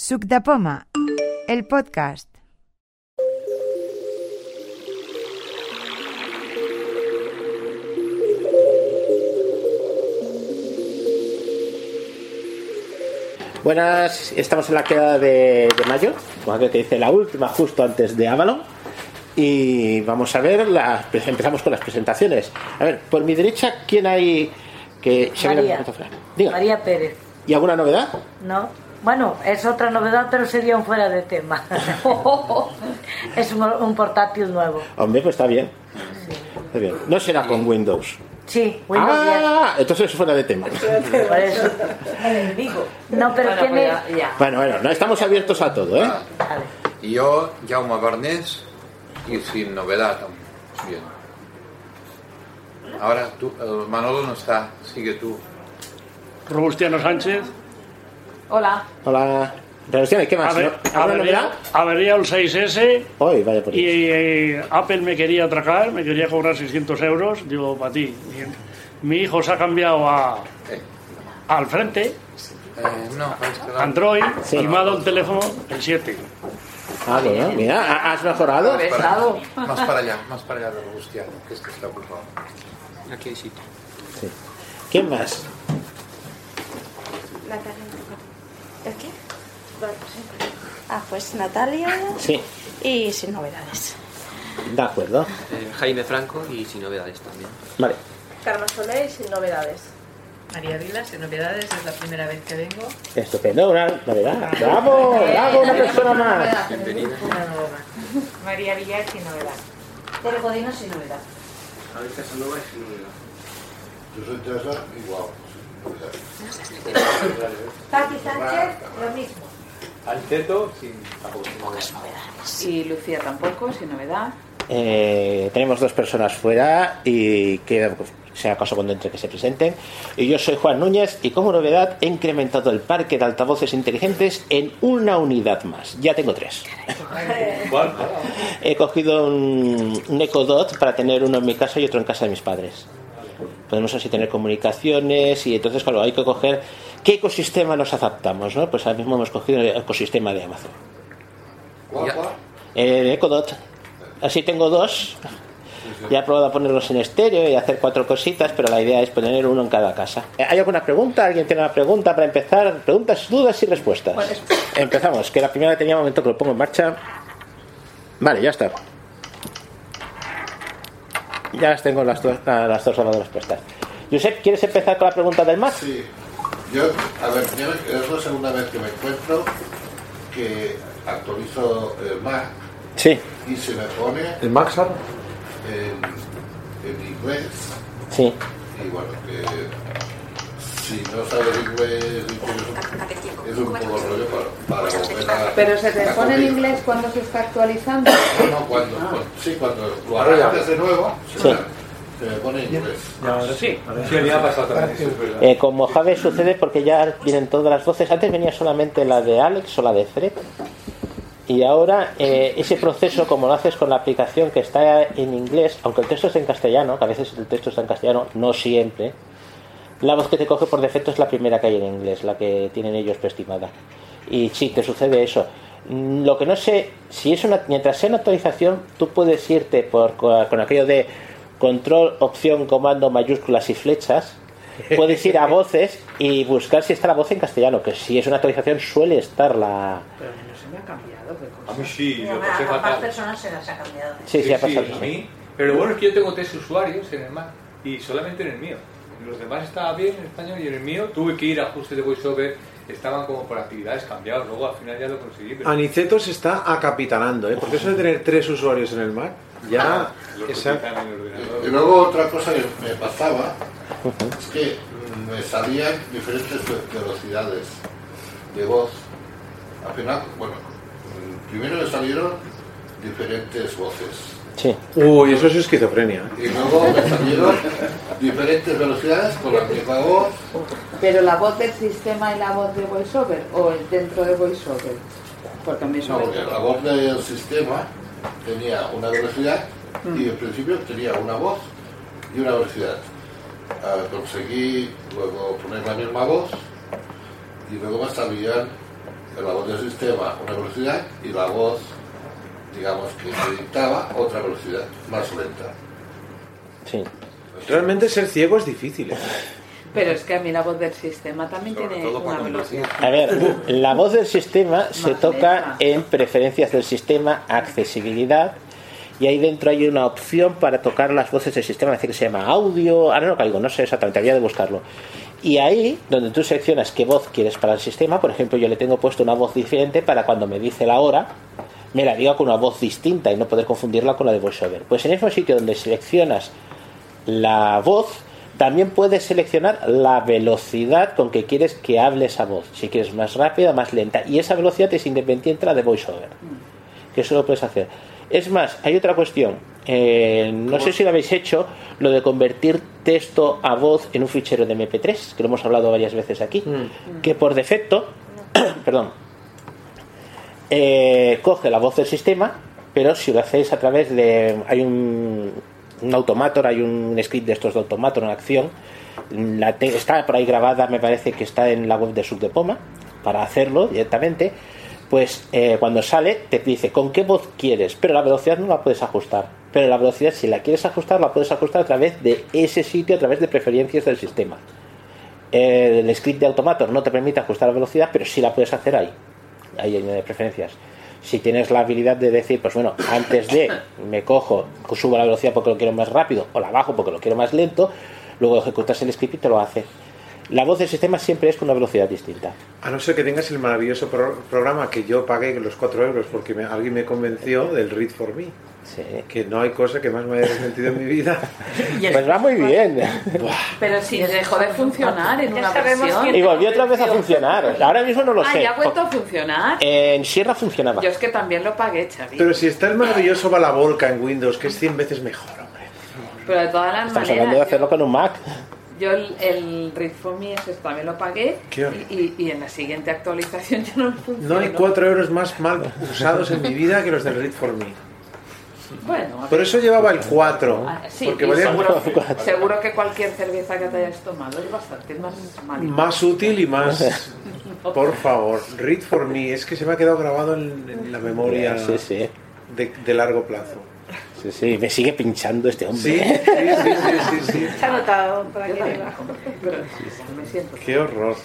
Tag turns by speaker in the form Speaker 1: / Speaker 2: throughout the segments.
Speaker 1: Suc de Poma, el podcast.
Speaker 2: Buenas, estamos en la queda de, de mayo, como que dice la última justo antes de Avalon. Y vamos a ver, las, empezamos con las presentaciones. A ver, por mi derecha, ¿quién hay que se viene
Speaker 3: María.
Speaker 2: a presentar? Diga.
Speaker 3: María Pérez.
Speaker 2: ¿Y alguna novedad?
Speaker 3: ¿No? Bueno, es otra novedad, pero sería un fuera de tema. es un, un portátil nuevo.
Speaker 2: Hombre, pues está bien. Está bien. No será con Windows.
Speaker 3: Sí, Windows
Speaker 2: ah, entonces es fuera de tema.
Speaker 3: 10. Por eso. No, pero
Speaker 4: Bueno,
Speaker 3: tiene.
Speaker 4: pues ya, ya.
Speaker 2: Bueno, bueno, no estamos abiertos a todo, ¿eh?
Speaker 3: Vale.
Speaker 5: Y yo, Jaume Barnés, y sin novedad también. Ahora tú, el Manolo no está, sigue tú.
Speaker 6: Robustiano Sánchez.
Speaker 4: Hola.
Speaker 2: Hola. Revoluciones, ¿qué más?
Speaker 6: Ave-
Speaker 2: ¿No? ¿Alguna
Speaker 6: avería,
Speaker 2: novedad?
Speaker 6: avería un 6S
Speaker 2: Hoy, vaya por
Speaker 6: y
Speaker 2: ahí.
Speaker 6: eh, Apple me quería atracar, me quería cobrar 600 euros. Digo, para ti. Mi, mi hijo se ha cambiado a, al frente,
Speaker 5: eh, no, es que la-
Speaker 6: Android,
Speaker 2: Sí.
Speaker 6: y me ha dado el teléfono el 7.
Speaker 2: Ah, mira, ¿ha- ¿has mejorado?
Speaker 5: Más para, más para allá, más para allá de Robustiano, que es que está ocupado. Aquí hay sitio.
Speaker 2: Sí. ¿Quién más?
Speaker 7: ¿El qué? Ah, pues Natalia
Speaker 2: Sí,
Speaker 7: y sin novedades.
Speaker 2: de acuerdo.
Speaker 8: Eh, Jaime Franco y sin novedades también.
Speaker 2: Vale.
Speaker 7: Carmen Soler y sin novedades.
Speaker 4: María Vila, sin novedades, es la primera vez que vengo.
Speaker 2: Estupendo, una novedad. ¡Bravo! ¡Bravo, una persona más!
Speaker 8: Bienvenida.
Speaker 4: Una nueva. María Villar, sin novedad.
Speaker 3: Tere Godino sin novedad.
Speaker 9: Yo soy Teresa, igual.
Speaker 3: Tati Sánchez, lo mismo.
Speaker 5: Anteto, sin tampoco sin novedad.
Speaker 4: Y Lucía tampoco, sin novedad.
Speaker 2: Eh, tenemos dos personas fuera y que pues, sea caso cuando entre que se presenten. Y yo soy Juan Núñez y como novedad he incrementado el parque de altavoces inteligentes en una unidad más. Ya tengo tres. He cogido un, un Echo Dot para tener uno en mi casa y otro en casa de mis padres. Podemos así tener comunicaciones y entonces, claro, hay que coger qué ecosistema nos adaptamos, ¿no? Pues ahora mismo hemos cogido el ecosistema de Amazon.
Speaker 9: ¿Cuál, cuál?
Speaker 2: El Echo Dot. Así tengo dos. Ya he probado a ponerlos en estéreo y hacer cuatro cositas, pero la idea es poner uno en cada casa. ¿Hay alguna pregunta? ¿Alguien tiene una pregunta para empezar? Preguntas, dudas y respuestas. Empezamos, que la primera tenía un momento que lo pongo en marcha. Vale, ya está. Ya las tengo las dos, las dos las respuestas. Josep, ¿quieres empezar con la pregunta del Max?
Speaker 9: Sí. Yo, a ver, es la segunda vez que me encuentro que actualizo el Mac
Speaker 2: Sí,
Speaker 9: y se me pone
Speaker 5: ¿El Maxar?
Speaker 9: en, en inglés.
Speaker 2: sí.
Speaker 9: Y bueno, que si no sabes inglés, es un poco rollo para, para volver a.
Speaker 4: Pero se te pone en inglés cuando se está actualizando.
Speaker 9: No, cuando, cuando- sí, cuando lo arrancas de nuevo, se,
Speaker 2: Sí.
Speaker 9: se me pone en inglés.
Speaker 6: Sí.
Speaker 5: Sí, ha pasado.
Speaker 2: Eh, sucede porque ya vienen todas las voces. Antes venía solamente la de Alex o la de Fred. Y ahora eh, ese proceso, como lo haces con la aplicación que está en inglés, aunque el texto es en castellano, que a veces el texto está en castellano, no siempre, la voz que te coge por defecto es la primera que hay en inglés, la que tienen ellos preestimada. Y sí, te sucede eso. Mm, Lo que no sé, si es una, mientras sea una actualización, tú puedes irte por, con aquello de control, opción, comando, mayúsculas y flechas. Puedes ir a voces y buscar si está la voz en castellano, que si es una actualización suele estar la...
Speaker 4: Pero no se me ha cambiado. qué cosa.
Speaker 5: A mí sí, pasé
Speaker 3: a más personas se las ha cambiado.
Speaker 2: Sí, sí, ha pasado.
Speaker 5: a mí. Pero lo bueno es que yo tengo tres usuarios en el Mac y solamente en el mío. Los demás estaba bien en español y en el mío tuve que ir a ajustes de voiceover, estaban como por actividades cambiados. Luego al final ya lo conseguí. Pero...
Speaker 10: Aniceto se está acapitanando, ¿eh? Porque eso de tener tres usuarios en el Mac, ya
Speaker 5: Lo
Speaker 10: esa-
Speaker 5: quitan en el ordenador.
Speaker 9: Y luego otra cosa que me pasaba es que mm, me salían diferentes ve- velocidades de voz. Al final, bueno, mm, primero me salieron diferentes voces.
Speaker 2: Sí.
Speaker 10: Uy, eso es esquizofrenia.
Speaker 9: Y luego me salieron diferentes velocidades con la misma voz.
Speaker 4: Pero la voz del sistema y la voz de VoiceOver o el dentro de VoiceOver. Porque a mí eso
Speaker 9: No, porque la voz del sistema tenía una velocidad y en principio tenía una voz y una velocidad. Ah, conseguí luego poner la misma voz y luego me salían en la voz del sistema una velocidad y la voz, digamos, que se dictaba otra velocidad más lenta.
Speaker 2: Sí.
Speaker 10: Realmente ser ciego es difícil. ¿eh?
Speaker 4: Pero es que a mí la voz del sistema también tiene una velocidad.
Speaker 2: A ver, la voz del sistema se toca en preferencias del sistema, accesibilidad, y ahí dentro hay una opción para tocar las voces del sistema, es decir, que se llama audio, ahora no caigo, no sé exactamente, había de buscarlo. Y ahí, donde tú seleccionas qué voz quieres para el sistema, por ejemplo, yo le tengo puesto una voz diferente para cuando me dice la hora, me la diga con una voz distinta y no poder confundirla con la de VoiceOver. Pues en el mismo sitio donde seleccionas la voz, también puedes seleccionar la velocidad con que quieres que hable esa voz. Si quieres más rápida, más lenta. Y esa velocidad es independiente de la de VoiceOver. Que eso lo puedes hacer. Es más, hay otra cuestión. Eh, no sé si lo habéis hecho, lo de convertir texto a voz en un fichero de MP3, que lo hemos hablado varias veces aquí. Que por defecto, perdón, eh, coge la voz del sistema, pero si lo hacéis a través de. Hay un, un automator, hay un script de estos de automator en acción. La te- está por ahí grabada, me parece que está en la web de Subdepoma, para hacerlo directamente. Pues eh, cuando sale te dice con qué voz quieres, pero la velocidad no la puedes ajustar. Pero la velocidad, si la quieres ajustar, la puedes ajustar a través de ese sitio, a través de preferencias del sistema. Eh, el script de Automator no te permite ajustar la velocidad, pero sí la puedes hacer ahí. Ahí en de preferencias. Si tienes la habilidad de decir, pues bueno, antes de me cojo, subo la velocidad porque lo quiero más rápido, o la bajo porque lo quiero más lento, luego ejecutas el script y te lo hace. La voz del sistema siempre es con una velocidad distinta.
Speaker 10: A no ser que tengas el maravilloso pro- programa que yo pagué los 4 euros porque me- alguien me convenció del Read for Me. Que no hay cosa que más me haya resentido en mi vida.
Speaker 2: Pues va muy bien.
Speaker 4: Pero si dejó de funcionar en
Speaker 7: Ya
Speaker 4: una versión.
Speaker 2: Y volvió otra vez a funcionar. Ahora mismo no lo
Speaker 4: Ah,
Speaker 2: sé.
Speaker 4: ya ha vuelto a funcionar.
Speaker 2: En Sierra funcionaba.
Speaker 4: Yo es que también lo pagué, Xavi.
Speaker 10: Pero si está el maravilloso Balabolca en Windows, que es 100 veces mejor, hombre.
Speaker 4: Pero de todas las
Speaker 2: Estamos
Speaker 4: maneras,
Speaker 2: hablando de hacerlo con un Mac.
Speaker 4: Yo el, el Read for Me ese también lo pagué y, y- y en la siguiente actualización ya no funciona.
Speaker 10: No hay 4 euros más mal usados en mi vida que los del Read for Me.
Speaker 4: Bueno,
Speaker 10: Por eso llevaba el 4.
Speaker 4: Ah, sí,
Speaker 10: porque
Speaker 4: y
Speaker 10: valía
Speaker 4: seguro, seguro que cualquier cerveza que te hayas tomado es bastante más mal.
Speaker 10: más útil y más. Por favor, Read for Me. Es que se me ha quedado grabado en, en la memoria
Speaker 2: Sí, sí.
Speaker 10: De, de largo plazo.
Speaker 2: Sí, sí, me sigue pinchando este hombre.
Speaker 10: Sí, sí, sí, sí, sí, sí.
Speaker 7: Se ha notado por aquí arriba.
Speaker 10: Qué horror.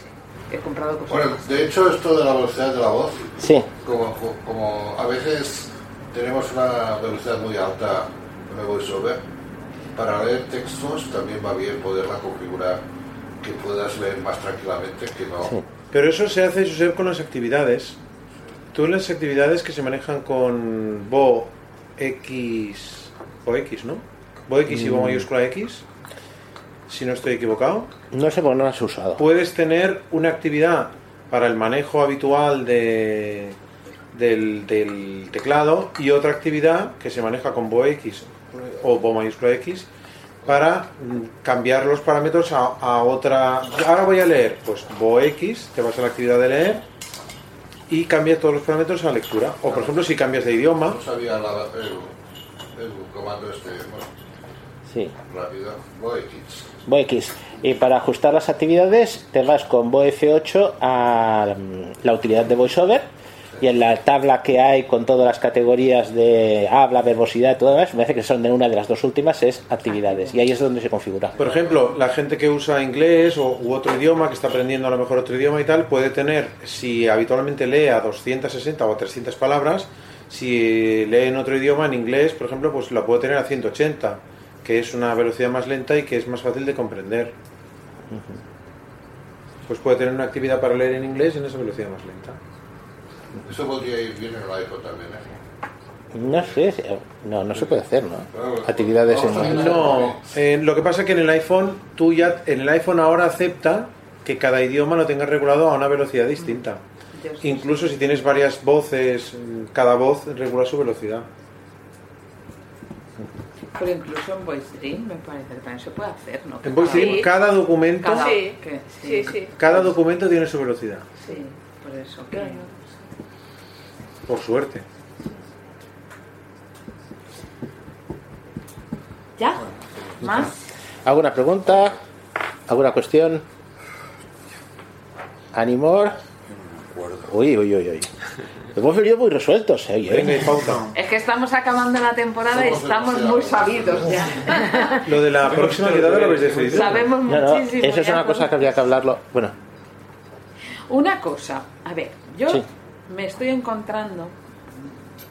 Speaker 4: He comprado cosas.
Speaker 9: Bueno, de hecho, esto de la velocidad de la voz,
Speaker 2: Sí.
Speaker 9: como, como a veces tenemos una velocidad muy alta en el VoiceOver, para leer textos también va bien poderla configurar que puedas leer más tranquilamente que no.
Speaker 10: Pero eso se hace Josep, con las actividades. Tú en las actividades que se manejan con Bo X o X, ¿no? Bo X y Bo
Speaker 2: Mm.
Speaker 10: mayúscula X, si no estoy equivocado,
Speaker 2: No sé por qué no has usado.
Speaker 10: puedes tener una actividad para el manejo habitual de, del, del teclado y otra actividad que se maneja con Bo X o Bo mayúscula X para cambiar los parámetros a, a otra. Ahora voy a leer, pues Bo X, te vas a la actividad de leer y cambia todos los parámetros a lectura. O por ejemplo, si cambias de idioma,
Speaker 9: No sabía la- el, el comando este bueno,
Speaker 2: Sí.
Speaker 9: rápido. VoX.
Speaker 2: VoX. Y para ajustar las actividades, te vas con VoF8 a mm, la utilidad de VoiceOver. Y en la tabla que hay con todas las categorías de habla, verbosidad y todo demás, me parece que son de una de las dos últimas, es actividades. Y ahí es donde se configura.
Speaker 10: Por ejemplo, la gente que usa inglés o, u otro idioma, que está aprendiendo a lo mejor otro idioma y tal, puede tener, si habitualmente lee a 260 o a 300 palabras, si lee en otro idioma, en inglés, por ejemplo, pues la puede tener a 180, que es una velocidad más lenta y que es más fácil de comprender. Pues puede tener una actividad para leer en inglés en esa velocidad más lenta.
Speaker 9: Eso podría ir bien en el iPhone también. ¿eh?
Speaker 2: No sé, no, no se puede hacer, ¿no? Actividades en...
Speaker 10: No, eh, lo que pasa es que en el iPhone, tú ya, en el iPhone ahora acepta que cada idioma lo tengas regulado a una velocidad distinta. Incluso si tienes varias voces, cada voz regula su velocidad.
Speaker 4: Pero incluso en VoiceDream me parece que también se puede hacer, ¿no?
Speaker 10: En VoiceDream,
Speaker 4: Sí.
Speaker 10: cada documento,
Speaker 4: Cada-
Speaker 7: Sí, sí.
Speaker 10: cada documento tiene su velocidad,
Speaker 4: Sí, por eso. que-
Speaker 10: por suerte.
Speaker 4: ¿Ya? ¿Más?
Speaker 2: ¿Alguna pregunta? ¿Alguna cuestión? ¿Animor? Uy, uy, uy, uy. Hemos venido muy resueltos, ¿eh?
Speaker 4: Es que estamos acabando la temporada y estamos muy sabidos ya.
Speaker 10: Lo de la próxima quedada lo habéis decidido.
Speaker 4: Sabemos
Speaker 2: No, no,
Speaker 4: muchísimo.
Speaker 2: eso es una cosa que habría que hablarlo. Bueno,
Speaker 4: Una cosa, a ver, yo
Speaker 2: Sí.
Speaker 4: Me estoy encontrando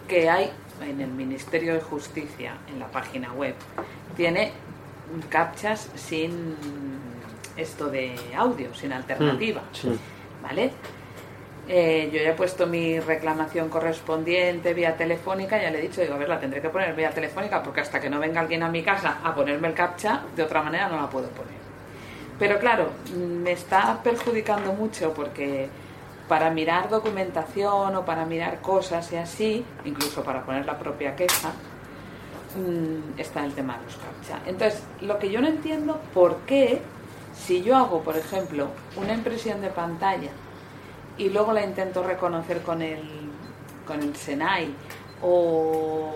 Speaker 4: que hay en el Ministerio de Justicia, en la página web, tiene captchas sin esto de audio, sin alternativa,
Speaker 2: sí.
Speaker 4: ¿vale? Eh, yo ya he puesto mi reclamación correspondiente vía telefónica, ya le he dicho, digo, a ver, la tendré que poner vía telefónica porque hasta que no venga alguien a mi casa a ponerme el captcha, de otra manera no la puedo poner. Pero claro, me está perjudicando mucho porque para mirar documentación o para mirar cosas y así, incluso para poner la propia queja, mm, está el tema de los captcha. Entonces, lo que yo no entiendo, ¿por qué si yo hago, por ejemplo, una impresión de pantalla y luego la intento reconocer con el, con el Senai o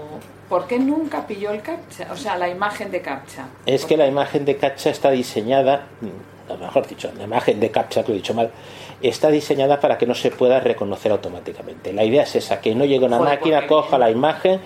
Speaker 4: ¿por qué nunca pilló el captcha? O sea, la imagen de captcha.
Speaker 2: Es que la imagen de captcha está diseñada, mm, mejor dicho, la imagen de captcha, que lo he dicho mal, está diseñada para que no se pueda reconocer automáticamente. La idea es esa, que no llegue una
Speaker 4: Joder,
Speaker 2: máquina, coja la imagen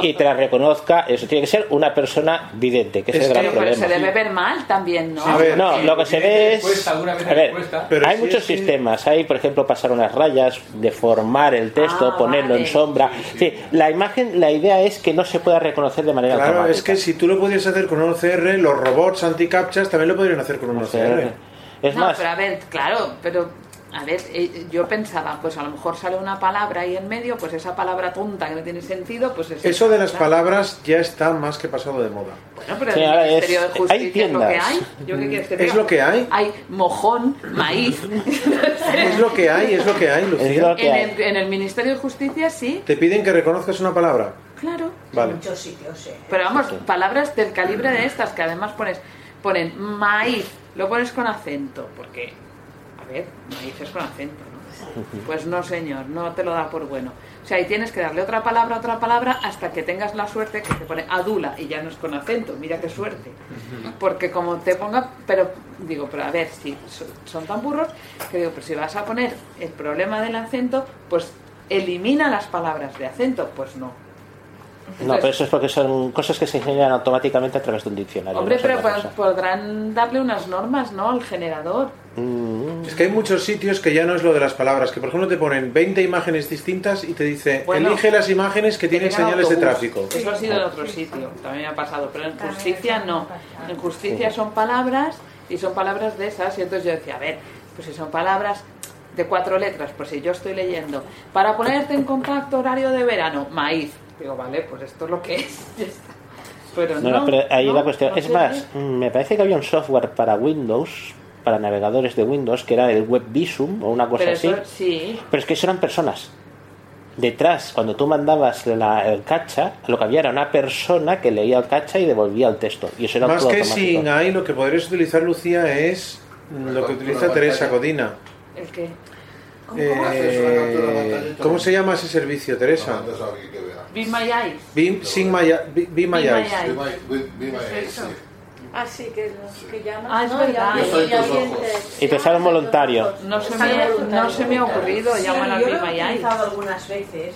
Speaker 2: y te la reconozca. Eso tiene que ser una persona vidente, que es
Speaker 10: Es
Speaker 2: el gran
Speaker 4: Pero, pero se
Speaker 2: problema.
Speaker 4: debe ver mal también, ¿no?
Speaker 10: A ver,
Speaker 2: No, lo que se ve es.
Speaker 5: Cuesta, alguna vez
Speaker 2: A ver.
Speaker 10: Pero
Speaker 2: hay
Speaker 10: si
Speaker 2: muchos
Speaker 10: es
Speaker 2: sistemas. Hay, por ejemplo, pasar unas rayas, deformar el texto,
Speaker 4: Ah,
Speaker 2: ponerlo en sombra. Sí, la imagen, la idea es que no se pueda reconocer de manera
Speaker 10: Claro,
Speaker 2: automática.
Speaker 10: es que si tú lo podías hacer con un OCR, los robots anti-captchas también lo podrían hacer con un OCR.
Speaker 2: Es
Speaker 4: no,
Speaker 2: más,
Speaker 4: pero a ver, claro, pero a ver, eh, yo pensaba, pues a lo mejor sale una palabra ahí en medio, pues esa palabra tonta que no tiene sentido, pues es
Speaker 10: Eso de las
Speaker 4: claro.
Speaker 10: palabras ya está más que pasado de moda.
Speaker 4: Bueno, pero
Speaker 2: Sí,
Speaker 4: en el
Speaker 2: es-
Speaker 4: Ministerio de
Speaker 2: hay
Speaker 4: Justicia es lo que
Speaker 2: tiendas.
Speaker 4: hay. ¿Yo qué quieres que te
Speaker 10: Es lo que hay.
Speaker 4: Hay mojón, maíz.
Speaker 10: Es lo que hay, es lo que hay, Lucía.
Speaker 2: lo que
Speaker 4: en,
Speaker 2: hay.
Speaker 4: el, en el Ministerio de Justicia sí,
Speaker 10: Te piden que reconozcas una palabra.
Speaker 4: claro.
Speaker 10: Vale.
Speaker 11: muchos sitios, sí.
Speaker 4: Pero vamos,
Speaker 2: Sí,
Speaker 4: palabras del calibre de estas que además pones, ponen maíz, lo pones con acento, porque, ver, maíz es con acento, ¿no? Pues no, señor, no te lo da por bueno. O sea, ahí tienes que darle otra palabra, otra palabra, hasta que tengas la suerte que te pone adula y ya no es con acento, mira qué suerte. Porque como te ponga, pero digo, pero a ver, si so- son tan burros, que digo, pero si vas a poner el problema del acento, pues elimina las palabras de acento, pues no.
Speaker 2: no, pero eso es porque son cosas que se generan automáticamente a través de un diccionario.
Speaker 4: Hombre,
Speaker 2: no
Speaker 4: pero podrán darle unas normas, ¿no? Al generador.
Speaker 2: Mm,
Speaker 10: Es que hay muchos sitios que ya no es lo de las palabras, que por ejemplo te ponen 20 imágenes distintas y te dice,
Speaker 4: Bueno,
Speaker 10: elige las imágenes que tienen señales de tráfico.
Speaker 4: Eso ha sido en otro sitio, también me ha pasado, pero en justicia no. En justicia son palabras y son palabras de esas y entonces yo decía, a ver, pues si son palabras de cuatro letras, pues si yo estoy leyendo, para ponerte en contacto horario de verano, maíz. Digo, vale, pues esto es lo que es. Pero no,
Speaker 2: No, no, pero ahí
Speaker 4: no,
Speaker 2: la cuestión.
Speaker 4: no
Speaker 2: es más,
Speaker 4: qué.
Speaker 2: me parece que había un software para Windows, para navegadores de Windows, que era el Web Visum o una cosa
Speaker 4: Pero
Speaker 2: así.
Speaker 4: eso, sí,
Speaker 2: Pero es que eso eran personas. Detrás, cuando tú mandabas la- el cacha, lo que había era una persona que leía el cacha y devolvía el texto. Y eso era
Speaker 10: Más
Speaker 2: todo
Speaker 10: que
Speaker 2: automático.
Speaker 10: sin ahí, lo que podrías utilizar, Lucía, es lo que utiliza Teresa Codina.
Speaker 4: el que...
Speaker 10: Eh, ¿Cómo se llama ese servicio, Teresa?
Speaker 4: Be My Eyes.
Speaker 10: Be, sing my, be, be my
Speaker 4: Be my
Speaker 10: eyes.
Speaker 4: eyes.
Speaker 9: Be my- be- be my eyes, sí.
Speaker 7: Ah, sí, que, que llamas.
Speaker 4: Ah, es
Speaker 7: ¿no?
Speaker 4: verdad.
Speaker 7: Y-
Speaker 9: Yo soy
Speaker 7: y
Speaker 9: tus
Speaker 7: alguien
Speaker 9: ojos.
Speaker 7: te-
Speaker 2: Y te sale un voluntario.
Speaker 4: No se, me, no se me ha ocurrido
Speaker 11: Sí,
Speaker 4: llamar a
Speaker 11: yo
Speaker 4: Be
Speaker 11: lo he utilizado algunas veces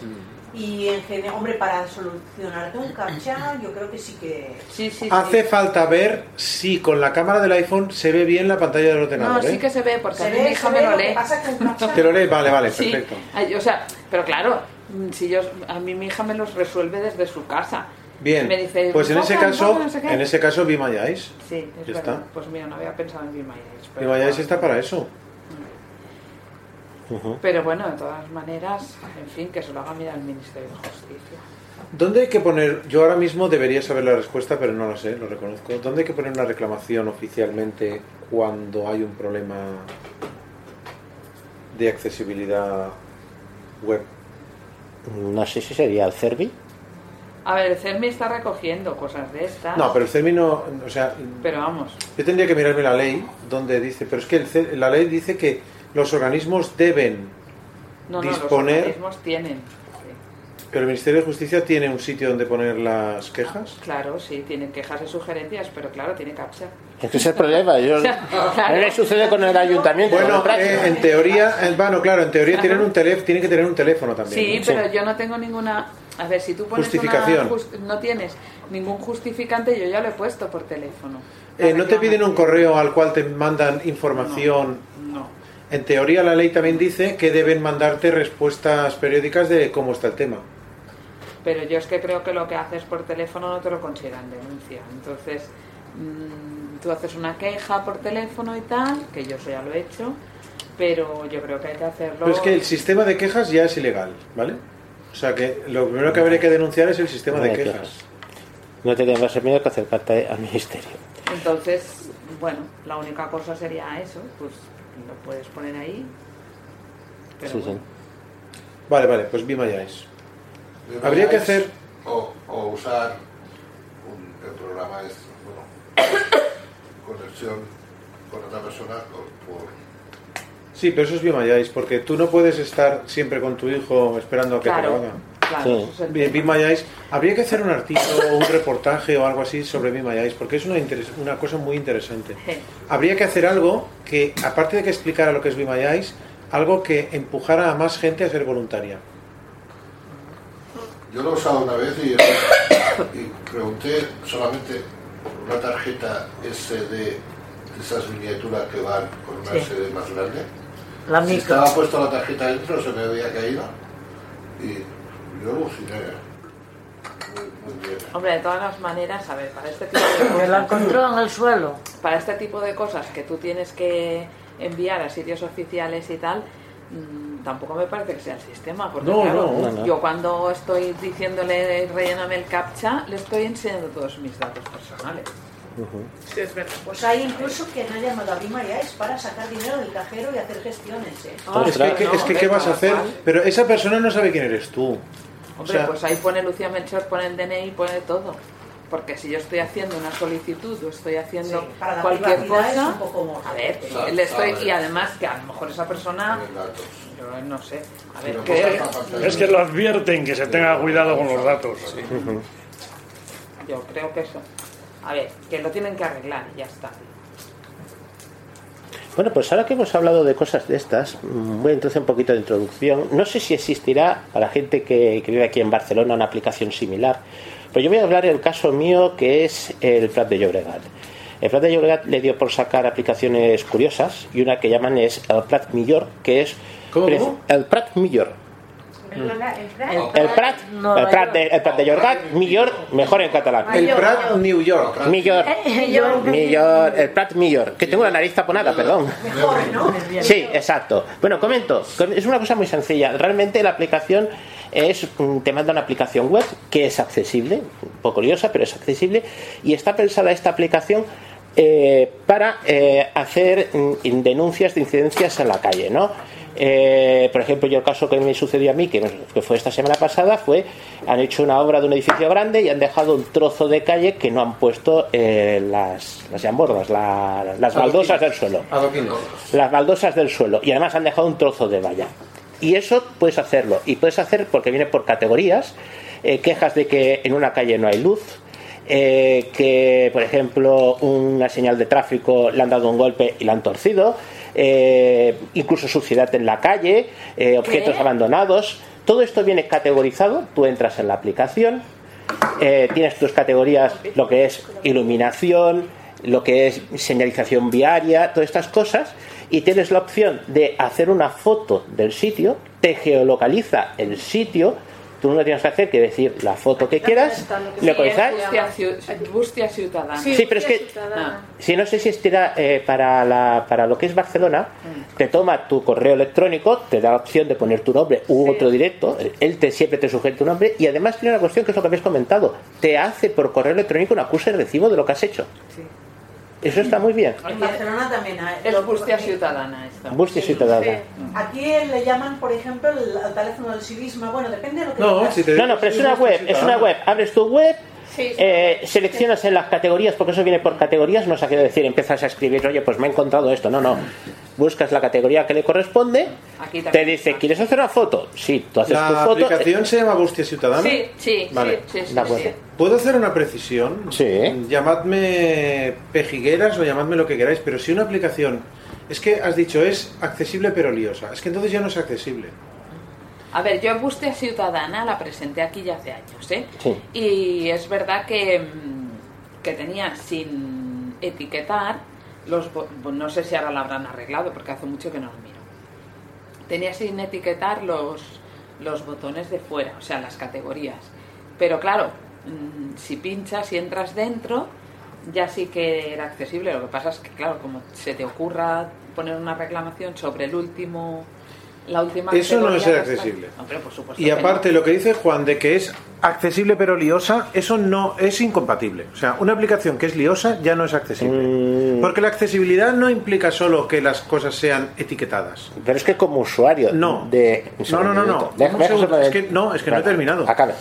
Speaker 11: y en general, hombre, para solucionarte un captcha, yo creo que sí que...
Speaker 4: Sí, sí, sí.
Speaker 10: Hace falta ver si con la cámara del iPhone se ve bien la pantalla del ordenador.
Speaker 4: No, sí
Speaker 10: ¿eh?
Speaker 4: que se ve, porque a
Speaker 11: Se
Speaker 4: mí mi hija me lo
Speaker 11: lo que
Speaker 4: lee.
Speaker 10: Te lo lees, vale, vale,
Speaker 4: Sí,
Speaker 10: perfecto.
Speaker 4: o sea, pero claro, mm, si yo, a mí mi hija me los resuelve desde su casa.
Speaker 10: Bien,
Speaker 4: Me dice,
Speaker 10: pues en ese
Speaker 4: "Pongan,
Speaker 10: caso,
Speaker 4: pongan, no sé qué".
Speaker 10: en ese caso, Be My Eyes.
Speaker 4: Sí, es
Speaker 10: Ya está.
Speaker 4: Pues mira, no había pensado en Be My Eyes.
Speaker 10: Be
Speaker 4: Pero,
Speaker 10: My Eyes está para eso.
Speaker 4: pero bueno, de todas maneras, en fin, que se lo haga mirar el Ministerio de Justicia.
Speaker 10: ¿Dónde hay que poner? Yo ahora mismo debería saber la respuesta, pero no lo sé, lo reconozco. ¿Dónde hay que poner una reclamación oficialmente cuando hay un problema de accesibilidad web?
Speaker 2: No sé si sería el Cervi.
Speaker 4: A ver, el CERMI está recogiendo cosas de estas.
Speaker 10: No, pero el CERMI no, o sea,
Speaker 4: Pero vamos,
Speaker 10: yo tendría que mirarme la ley donde dice, pero es que el CER- la ley dice que los organismos deben
Speaker 4: no, no,
Speaker 10: Disponer-
Speaker 4: los organismos tienen. sí.
Speaker 10: Pero el Ministerio de Justicia tiene un sitio donde poner las quejas.
Speaker 4: Claro, sí, tienen quejas y sugerencias, pero claro, tiene captcha.
Speaker 2: Es que ese es el problema. Yo,
Speaker 4: O sea, claro.
Speaker 2: A mí me sucede con el ayuntamiento.
Speaker 10: Bueno,
Speaker 2: el
Speaker 10: eh, en teoría, eh, bueno, claro, en teoría tienen un teléfono, tienen que tener un teléfono también.
Speaker 4: Sí,
Speaker 10: ¿no?
Speaker 4: pero yo no tengo ninguna. A ver, si tú pones
Speaker 10: Justificación.
Speaker 4: una no tienes ningún justificante, yo ya lo he puesto por teléfono.
Speaker 10: Eh, ¿No te piden un correo al cual te mandan información?
Speaker 4: No.
Speaker 10: En teoría la ley también dice que deben mandarte respuestas periódicas de cómo está el tema.
Speaker 4: Pero yo es que creo que lo que haces por teléfono no te lo consideran denuncia. Entonces, mm, tú haces una queja por teléfono y tal, que yo eso ya lo he hecho, pero yo creo que hay que hacerlo.
Speaker 10: Pero es que el sistema de quejas ya es ilegal, ¿vale? O sea que lo primero que habría que denunciar es el sistema de quejas.
Speaker 2: No te queda más remedio que acercarte al ministerio.
Speaker 4: Entonces, bueno, la única cosa sería eso, pues lo puedes poner ahí. Pero
Speaker 2: Sí, sí.
Speaker 4: bueno.
Speaker 10: Vale, vale, pues Be My Eyes. Habría que hacer...
Speaker 9: O, o usar un- el programa este, bueno, conexión con otra persona por, por-
Speaker 10: Sí, pero eso es Eyes, porque tú no puedes estar siempre con tu hijo esperando a que te lo haga.
Speaker 4: claro, Sí.
Speaker 10: Habría que hacer un artículo o un reportaje o algo así sobre Eyes, porque es una, interes- una cosa muy interesante. Habría que hacer algo que, aparte de que explicara lo que es Eyes, algo que empujara a más gente a ser voluntaria.
Speaker 9: Yo lo he usado una vez y, y pregunté solamente por una tarjeta SD esas miniaturas que van con una
Speaker 3: Sí.
Speaker 9: Más grande.
Speaker 3: La
Speaker 9: si
Speaker 3: micro.
Speaker 9: estaba puesto la tarjeta dentro se me había caído y yo aluciné.
Speaker 4: Hombre, de todas las maneras, a ver, para este tipo de
Speaker 3: Que la
Speaker 4: cosas.
Speaker 3: encontró en el suelo.
Speaker 4: Para este tipo de cosas que tú tienes que enviar a sitios oficiales y tal, mm, tampoco me parece que sea el sistema. Porque
Speaker 10: No,
Speaker 4: claro,
Speaker 10: no, no.
Speaker 4: yo cuando estoy diciéndole relléname el captcha, le estoy enseñando todos mis datos personales.
Speaker 7: Sí, es verdad.
Speaker 11: Pues hay incluso quien ha llamado a Bima ya es para sacar dinero del cajero y hacer gestiones. ¿eh?
Speaker 10: es que, que- es que, ¿qué vas a hacer? Pero esa persona no sabe quién eres tú. O
Speaker 4: Hombre,
Speaker 10: sea,
Speaker 4: pues ahí pone Lucía Melchor, pone el DNI, pone todo. Porque si yo estoy haciendo una solicitud o estoy haciendo
Speaker 11: Sí, para la
Speaker 4: cualquier cosa,
Speaker 11: un poco morro.
Speaker 4: a ver,
Speaker 9: Sabe,
Speaker 4: le estoy y además que a lo mejor esa persona, yo no sé, a ver, que-
Speaker 6: Es que lo advierten que se tenga cuidado con los datos.
Speaker 4: yo creo que eso, a ver, que lo tienen que arreglar y ya está.
Speaker 2: Bueno, pues ahora que hemos hablado de cosas de estas, mm, voy a introducir un poquito de introducción. No sé si existirá para la gente que, que vive aquí en Barcelona una aplicación similar, pero yo voy a hablar del caso mío que es el Prat de Llobregat. El Prat de Llobregat le dio por sacar aplicaciones curiosas y una que llaman es el Prat Millor, que es
Speaker 10: ¿Cómo,
Speaker 2: pre-
Speaker 10: cómo?
Speaker 2: el Prat Millor.
Speaker 1: Perdona, el Prat.
Speaker 2: El Prat, el Prat de, el Prat de Millor, mejor en catalán.
Speaker 10: el Prat New York.
Speaker 2: Millor, Millor, el Prat Millor, que tengo la nariz taponada, perdón.
Speaker 11: Mejor, ¿no?
Speaker 2: Sí, exacto. Bueno, comento. Es una cosa muy sencilla. Realmente la aplicación es mm, te manda una aplicación web que es accesible, un poco liosa, pero es accesible y está pensada esta aplicación eh, para eh, hacer mm, denuncias de incidencias en la calle, ¿no? Eh, por ejemplo, yo el caso que me sucedió a mí, que, que fue esta semana pasada, fue han hecho una obra de un edificio grande y han dejado un trozo de calle que no han puesto eh, las, las llambordas, la- las baldosas del suelo las baldosas del suelo y además han dejado un trozo de valla. Y eso puedes hacerlo. Y puedes hacer porque viene por categorías. eh, quejas de que en una calle no hay luz. eh, que, por ejemplo, una señal de tráfico le han dado un golpe y la han torcido. Eh, incluso suciedad en la calle, eh, objetos abandonados. Todo esto viene categorizado. Tú entras en la aplicación, eh, tienes tus categorías, lo que es iluminación, lo que es señalización viaria, todas estas cosas, y tienes la opción de hacer una foto del sitio, te geolocaliza el sitio, tú no lo tienes que hacer que decir la foto que quieras, localizar.
Speaker 4: Bústia, ciu- bústia ciutadana.
Speaker 2: Sí, pero es que si no sé si estirá eh, para, la, para lo que es Barcelona, te toma tu correo electrónico, te da la opción de poner tu nombre u otro directo, él te, siempre te sujeta tu nombre y además tiene una cuestión que es lo que habéis comentado, te hace por correo electrónico una acusa de recibo de lo que has hecho. Eso está muy bien.
Speaker 11: En Barcelona también hay.
Speaker 4: Es bústia ciutadana esta.
Speaker 2: Bústia ciutadana.
Speaker 11: Aquí le llaman, por ejemplo, el, el teléfono del civismo. Bueno, depende de lo que
Speaker 10: No, si te-
Speaker 2: No, no, pero es una web, es una web. Abres tu web, eh, seleccionas en las categorías, porque eso viene por categorías, no sé qué decir, empiezas a escribir, oye, pues me he encontrado esto. No, no. Buscas la categoría que le corresponde,
Speaker 4: Aquí
Speaker 2: te dice, ¿quieres hacer una foto? Sí, tú haces tu
Speaker 10: La
Speaker 2: foto.
Speaker 10: aplicación se llama Bustia Ciudadana.
Speaker 4: Sí, sí,
Speaker 10: Vale.
Speaker 4: sí, sí, sí,
Speaker 2: De acuerdo.
Speaker 4: sí.
Speaker 10: ¿Puedo hacer una precisión?
Speaker 2: Sí.
Speaker 10: Llamadme pejigueras o llamadme lo que queráis, pero si una aplicación es que has dicho es accesible pero liosa, es que entonces ya no es accesible.
Speaker 4: A ver, yo Bustia Ciudadana la presenté aquí ya hace años, ¿eh?
Speaker 2: Sí.
Speaker 4: Y es verdad que, mm, que tenía sin etiquetar los... bueno, No sé si ahora lo habrán arreglado porque hace mucho que no lo miro. Tenía sin etiquetar los, los botones de fuera, o sea, las categorías. Pero claro, mm, si pinchas y entras dentro, ya sí que era accesible. Lo que pasa es que, claro, como se te ocurra poner una reclamación sobre el último... La última
Speaker 10: Eso no es accesible.
Speaker 4: Hombre, por supuesto
Speaker 10: Y
Speaker 4: que
Speaker 10: aparte
Speaker 4: no.
Speaker 10: lo que dice Juan de que es accesible pero liosa, eso no es incompatible. O sea, una aplicación que es liosa ya no es accesible.
Speaker 2: Mm,
Speaker 10: Porque la accesibilidad no implica solo que las cosas sean etiquetadas.
Speaker 2: pero es que como usuario
Speaker 10: No.
Speaker 2: de...
Speaker 10: No, no, no, no.
Speaker 2: Deja- deja
Speaker 10: Es que no, es que no he terminado.
Speaker 2: Acabe.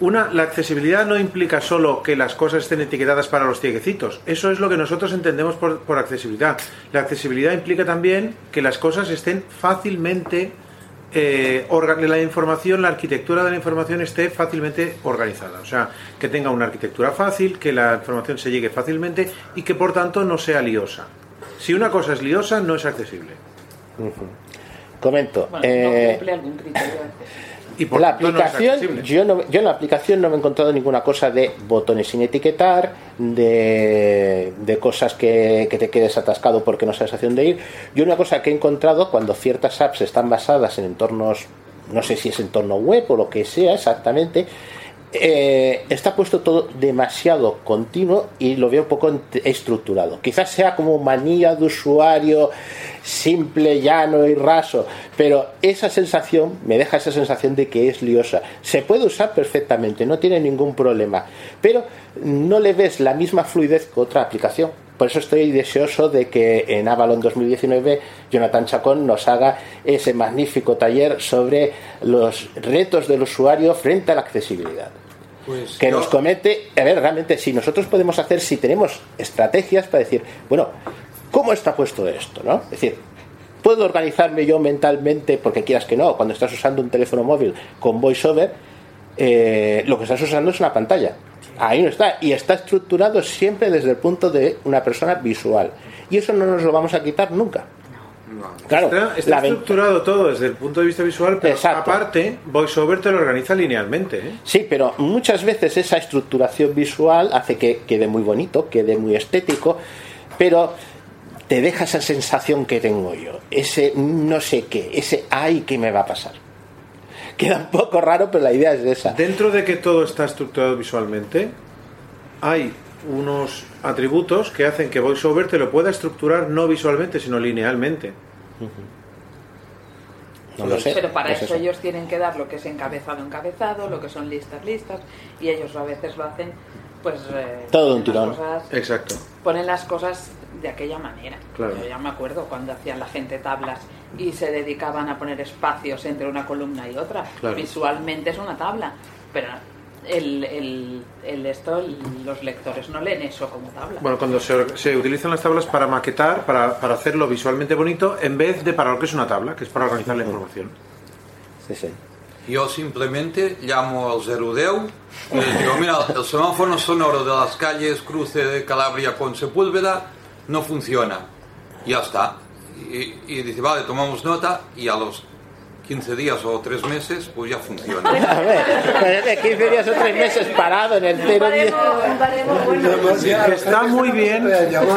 Speaker 10: Una, la accesibilidad no implica solo que las cosas estén etiquetadas para los cieguecitos. Eso es lo que nosotros entendemos por, por accesibilidad. La accesibilidad implica también que las cosas estén fácilmente eh, la información, la arquitectura de la información esté fácilmente organizada. O sea, que tenga una arquitectura fácil, que la información se llegue fácilmente y que por tanto no sea liosa. Si una cosa es liosa, no es accesible.
Speaker 2: Comento.
Speaker 4: Bueno,
Speaker 2: eh,
Speaker 4: no cumple algún criterio.
Speaker 10: Y por
Speaker 2: la
Speaker 10: no
Speaker 2: aplicación, yo, no, yo en la aplicación no me he encontrado ninguna cosa de botones sin etiquetar, de, de cosas que, que te quedes atascado porque no sabes hacia dónde ir. Yo una cosa que he encontrado cuando ciertas apps están basadas en entornos, no sé si es entorno web o lo que sea exactamente, eh, está puesto todo demasiado continuo y lo veo un poco estructurado. Quizás sea como manía de usuario simple, llano y raso, pero esa sensación me deja esa sensación de que es liosa. Se puede usar perfectamente, no tiene ningún problema, pero no le ves la misma fluidez que otra aplicación. Por eso estoy deseoso de que en Avalon 2019 Jonathan Chacón nos haga ese magnífico taller sobre los retos del usuario frente a la accesibilidad
Speaker 12: Pues
Speaker 2: que nos comente, a ver, realmente si nosotros podemos hacer, si tenemos estrategias para decir, bueno, ¿cómo está puesto esto? ¿no? Es decir, ¿puedo organizarme yo mentalmente, porque quieras que no, cuando estás usando un teléfono móvil con VoiceOver, eh, lo que estás usando es una pantalla. Ahí no está, y está estructurado siempre desde el punto de una persona visual. Y eso no nos lo vamos a quitar nunca. Claro,
Speaker 10: Está, está estructurado todo desde el punto de vista visual, pero
Speaker 2: Exacto.
Speaker 10: aparte, VoiceOver te lo organiza linealmente. ¿eh?
Speaker 2: Sí, pero muchas veces esa estructuración visual hace que quede muy bonito, quede muy estético, pero te deja esa sensación que tengo yo, ese no sé qué, ese ay, ¿qué me va a pasar? Queda un poco raro, pero la idea es esa.
Speaker 10: Dentro de que todo está estructurado visualmente, hay unos atributos que hacen que VoiceOver te lo pueda estructurar no visualmente, sino linealmente.
Speaker 2: No lo sé.
Speaker 4: Pero para
Speaker 2: es
Speaker 4: eso ellos tienen que dar lo que es encabezado, encabezado, lo que son listas, listas, y ellos a veces lo hacen, pues. eh,
Speaker 2: Todo de un tirón.
Speaker 4: cosas-
Speaker 10: Exacto.
Speaker 4: ponen las cosas de aquella manera.
Speaker 10: Claro.
Speaker 4: Yo ya me acuerdo cuando hacían la gente tablas y se dedicaban a poner espacios entre una columna y otra.
Speaker 10: Claro.
Speaker 4: Visualmente es una tabla, pero el, el, el esto, el- los lectores no leen eso como tabla.
Speaker 10: Bueno, cuando se, se utilizan las tablas para maquetar, para, para hacerlo visualmente bonito, en vez de para lo que es una tabla, que es para organizar la información.
Speaker 2: Sí, sí.
Speaker 12: Yo simplemente llamo al 010 y les digo, mira, el semáforo sonoro de las calles cruce de Calabria con Sepúlveda no funciona. Y ya está. Y, y dice, vale, tomamos nota y a los 15 días o 3 meses, pues ya funciona.
Speaker 2: A ver, pues de 15 días o 3 meses parado en el 0
Speaker 10: Está muy bien,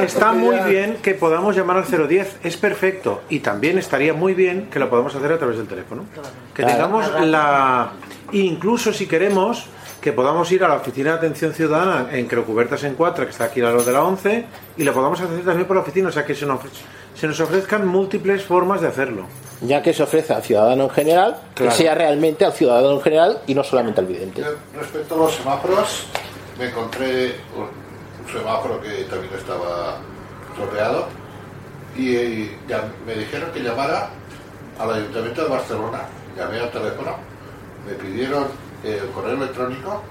Speaker 10: está muy bien que podamos llamar al 010, es perfecto. Y también estaría muy bien que lo podamos hacer a través del teléfono. Que tengamos la. Incluso si queremos que podamos ir a la oficina de atención ciudadana en Creocubertas en Cuatro, que está aquí a lo de la 11, y lo podamos hacer también por la oficina, o sea que se nos, se nos ofrezcan múltiples formas de hacerlo.
Speaker 2: Ya que se ofrece al ciudadano en general,
Speaker 10: Claro.
Speaker 2: que sea realmente al ciudadano en general y no solamente al vidente.
Speaker 9: Respecto a los semáforos, me encontré un, semáforo que también estaba tropeado y, eh, ya me dijeron que llamara al Ayuntamiento de Barcelona. Llamé al teléfono, me pidieron eh, el correo electrónico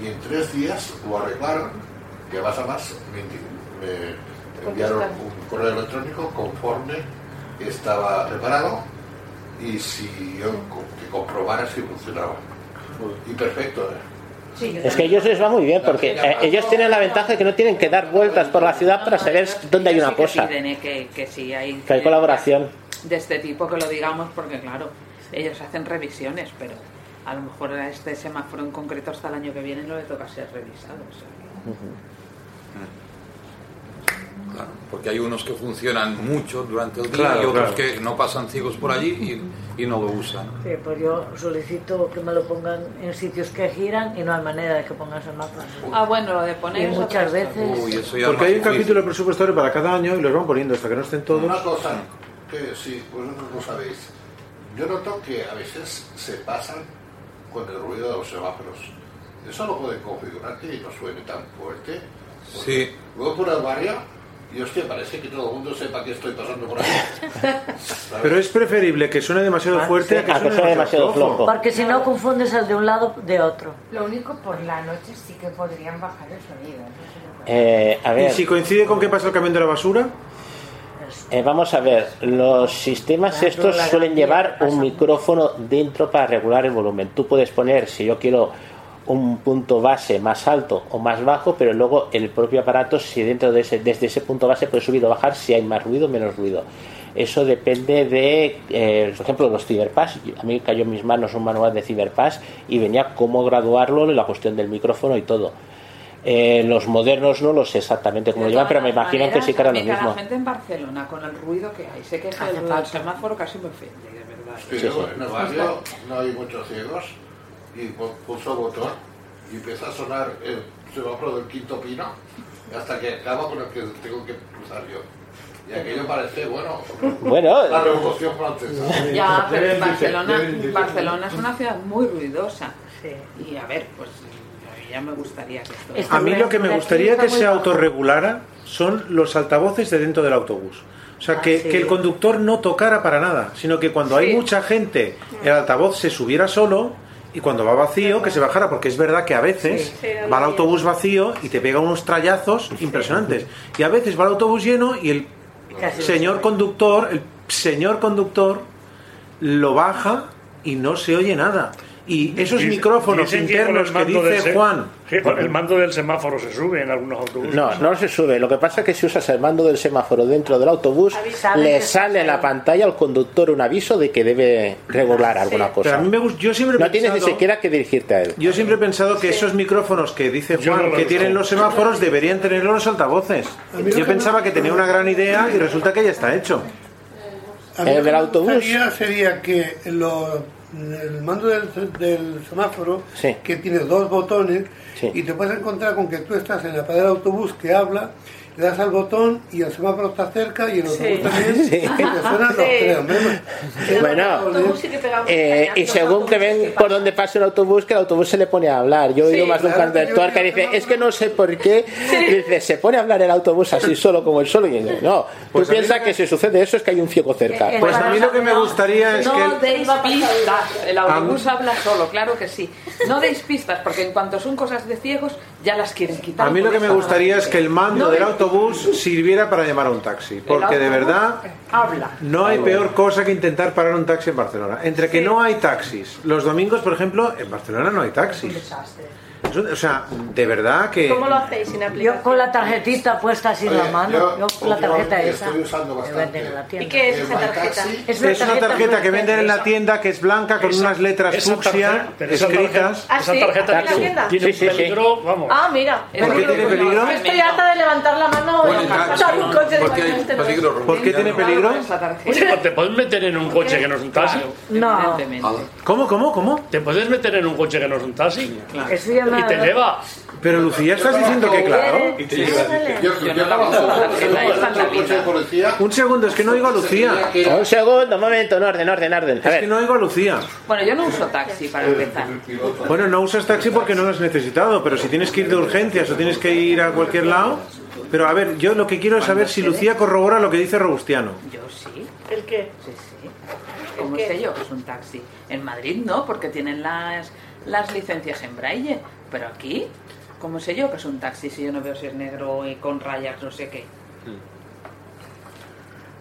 Speaker 9: y en tres días lo arreglaron y además, además me, indi- me enviaron un correo electrónico conforme estaba reparado y si yo que comprobara si funcionaba. Y perfecto. ¿eh?
Speaker 2: Es que a ellos les va muy bien porque eh, ellos tienen la ventaja de que no tienen que dar vueltas por la ciudad para saber dónde hay una cosa.
Speaker 4: eh, que, que sí hay,
Speaker 2: Que hay colaboración.
Speaker 4: de este tipo que lo digamos porque claro, ellos hacen revisiones, pero a lo mejor a este semáforo en concreto hasta el año que viene no le toca ser revisado. o sea que-
Speaker 12: Claro, porque hay unos que funcionan mucho durante el día
Speaker 10: Claro,
Speaker 12: y otros
Speaker 10: claro.
Speaker 12: que no pasan ciegos por allí y, y no lo usan.
Speaker 3: Sí, pues yo solicito que me lo pongan en sitios que giran y no hay manera de que pongan semáforos.
Speaker 4: Ah, bueno, lo de poner
Speaker 3: Y muchas veces...
Speaker 12: Uy, eso ya
Speaker 10: Porque hay un capítulo presupuestario para cada año y los van poniendo hasta que no estén todos.
Speaker 9: Una cosa que si vosotros no sabéis, yo noto que a veces se pasan con el ruido de los semáforos. Eso lo pueden configurar que no suene tan fuerte.
Speaker 12: Sí.
Speaker 9: Luego por el barrio y hostia, parece que todo el mundo sepa que estoy pasando por ahí.
Speaker 10: Pero es preferible que suene demasiado fuerte a que suene demasiado flojo.
Speaker 3: Porque si no confundes el de un lado de otro.
Speaker 1: Lo único, por la noche sí que podrían bajar el sonido. sí.
Speaker 2: Eh, a
Speaker 10: ¿Y
Speaker 2: ver,
Speaker 10: si coincide con que pasa el camión de la basura?
Speaker 2: eh, vamos a ver, los sistemas estos suelen llevar un micrófono dentro para regular el volumen. Tú puedes poner, si yo quiero un punto base más alto o más bajo, pero luego el propio aparato, si dentro de ese, desde ese punto base puede subir o bajar, si hay más ruido o menos ruido. Eso depende de, eh, por ejemplo, los Cyberpass. A mí cayó en mis manos un manual de Cyberpass y venía cómo graduarlo, la cuestión del micrófono y todo. Eh, los modernos no lo sé exactamente cómo lo llevan, pero me imagino que sí que era lo mismo.
Speaker 4: La gente en Barcelona, con el ruido que hay, sé que es
Speaker 3: Hace
Speaker 4: el ruido del semáforo casi me ofende, de verdad.
Speaker 9: Sí,
Speaker 2: Sí, sí.
Speaker 9: en el barrio no hay muchos ciegos y pu- pulso botón y empieza a sonar el semáforo del quinto pino hasta que acaba con el que tengo que cruzar yo. Y aquello parece, bueno,
Speaker 2: Bueno,
Speaker 9: la revolución francesa.
Speaker 4: Ya, pero
Speaker 5: decir,
Speaker 4: Barcelona. Barcelona es una ciudad muy ruidosa.
Speaker 3: Sí.
Speaker 4: Y a ver, pues a mí ya me gustaría que esto...
Speaker 10: A mí lo que me gustaría que se autorregulara son los altavoces de dentro del autobús. O sea,
Speaker 3: Ah,
Speaker 10: que,
Speaker 3: sí.
Speaker 10: que el conductor no tocara para nada, sino que cuando hay mucha gente, el altavoz se subiera solo y cuando va vacío, que se bajara, porque es verdad que a veces
Speaker 7: Sí.
Speaker 10: va el autobús vacío y te pega unos trallazos impresionantes. Y a veces va el autobús lleno y el
Speaker 3: Casi
Speaker 10: señor conductor, el señor conductor, lo baja y no se oye nada. Y esos micrófonos internos que dice Juan,
Speaker 6: el mando del semáforo se sube en algunos autobuses.
Speaker 2: No, no se sube. Lo que pasa es que si usas el mando del semáforo dentro del autobús, le sale en la pantalla al conductor un aviso de que debe regular alguna
Speaker 10: Pero a
Speaker 2: cosa.
Speaker 10: mí me gusta, yo siempre he
Speaker 2: No tienes ni siquiera que dirigirte a él.
Speaker 10: Yo siempre he pensado que esos micrófonos que dice Juan
Speaker 6: no
Speaker 10: que tienen los semáforos deberían tenerlos los altavoces. Yo pensaba que tenía una gran idea y resulta que ya está hecho.
Speaker 2: ¿El del autobús?
Speaker 13: gustaría sería que lo- el mando del, del semáforo,
Speaker 2: Sí.
Speaker 13: que tiene dos botones,
Speaker 2: Sí.
Speaker 13: y te puedes encontrar con que tú estás en la parada del autobús que habla, le das al botón y el semáforo está cerca y el autobús también,
Speaker 2: Sí.
Speaker 13: y te suenan los
Speaker 7: Sí.
Speaker 13: tres.
Speaker 2: Bueno,
Speaker 7: autobús sí
Speaker 2: Eh, y según que ven por donde pasa el autobús, que el autobús se le pone a hablar. Yo he oído
Speaker 7: Sí,
Speaker 2: más de un conductor que dice, es que no sé por qué. Dice, se pone a hablar el autobús así solo como el solo. Y dice, no,
Speaker 10: Pues
Speaker 2: tú piensas que si sucede eso es que hay un ciego cerca.
Speaker 3: Eh,
Speaker 10: Pues a mí lo que me
Speaker 4: No,
Speaker 10: gustaría es
Speaker 4: no
Speaker 10: que... el-
Speaker 4: deis pistas. El autobús habla solo, claro que sí. No deis pistas, porque en cuanto son cosas de ciegos, ya las quieren quitar.
Speaker 10: A mí lo que me
Speaker 4: no
Speaker 10: gustaría es que el mando
Speaker 4: No
Speaker 10: del
Speaker 4: deis
Speaker 10: autobús sirviera para llamar a un taxi. Porque de verdad
Speaker 4: Habla.
Speaker 10: no hay peor cosa que intentar parar un taxi en Barcelona. Entre que no hay taxis. Los domingos, por ejemplo, en Barcelona no hay taxis. O sea, de verdad que...
Speaker 7: ¿Cómo lo hacéis sin aplicación?
Speaker 3: Yo con la tarjetita puesta así en la mano,
Speaker 9: yo
Speaker 3: yo con la tarjeta esa,
Speaker 9: estoy usando
Speaker 3: que
Speaker 9: bastante.
Speaker 3: venden en la tienda.
Speaker 7: ¿Y qué es esa tarjeta?
Speaker 3: Es
Speaker 10: Es una tarjeta que venden en la tienda que es blanca con
Speaker 6: Esa-
Speaker 10: unas letras fucsia escritas.
Speaker 7: ¿Ah,
Speaker 6: Esa
Speaker 7: sí?
Speaker 6: tiene
Speaker 2: Sí,
Speaker 6: peligro, vamos.
Speaker 7: Ah, mira.
Speaker 10: ¿Por qué tiene peligro?
Speaker 7: Estoy harta de levantar la mano y
Speaker 4: claro,
Speaker 7: un coche de
Speaker 12: peligro
Speaker 10: ¿Por qué tiene peligro?
Speaker 6: Te puedes meter en un coche que no es un taxi.
Speaker 3: No.
Speaker 10: ¿Cómo, cómo, cómo?
Speaker 6: Te puedes meter en un coche que no es un taxi.
Speaker 3: me
Speaker 6: Y te lleva.
Speaker 10: Pero Lucía, estás diciendo que claro.
Speaker 9: Y te un
Speaker 10: segundo, es que no oigo a Lucía.
Speaker 2: Un segundo, un momento, en orden, orden, orden. A
Speaker 10: Es que
Speaker 2: ver,
Speaker 10: no oigo a Lucía.
Speaker 4: Bueno, yo no uso taxi para empezar.
Speaker 10: Bueno, no usas taxi porque no lo has necesitado, pero si tienes que ir de urgencias o tienes que ir a cualquier lado. Pero a ver, yo lo que quiero es saber si Lucía corrobora lo que dice Robustiano.
Speaker 4: Yo sí,
Speaker 7: ¿El qué?
Speaker 4: sí, sí. ¿Cómo sé yo que es un taxi? En Madrid no, porque tienen las, las licencias en braille. Pero aquí, ¿cómo sé yo que es un taxi si yo no veo si es negro y con rayas no sé qué?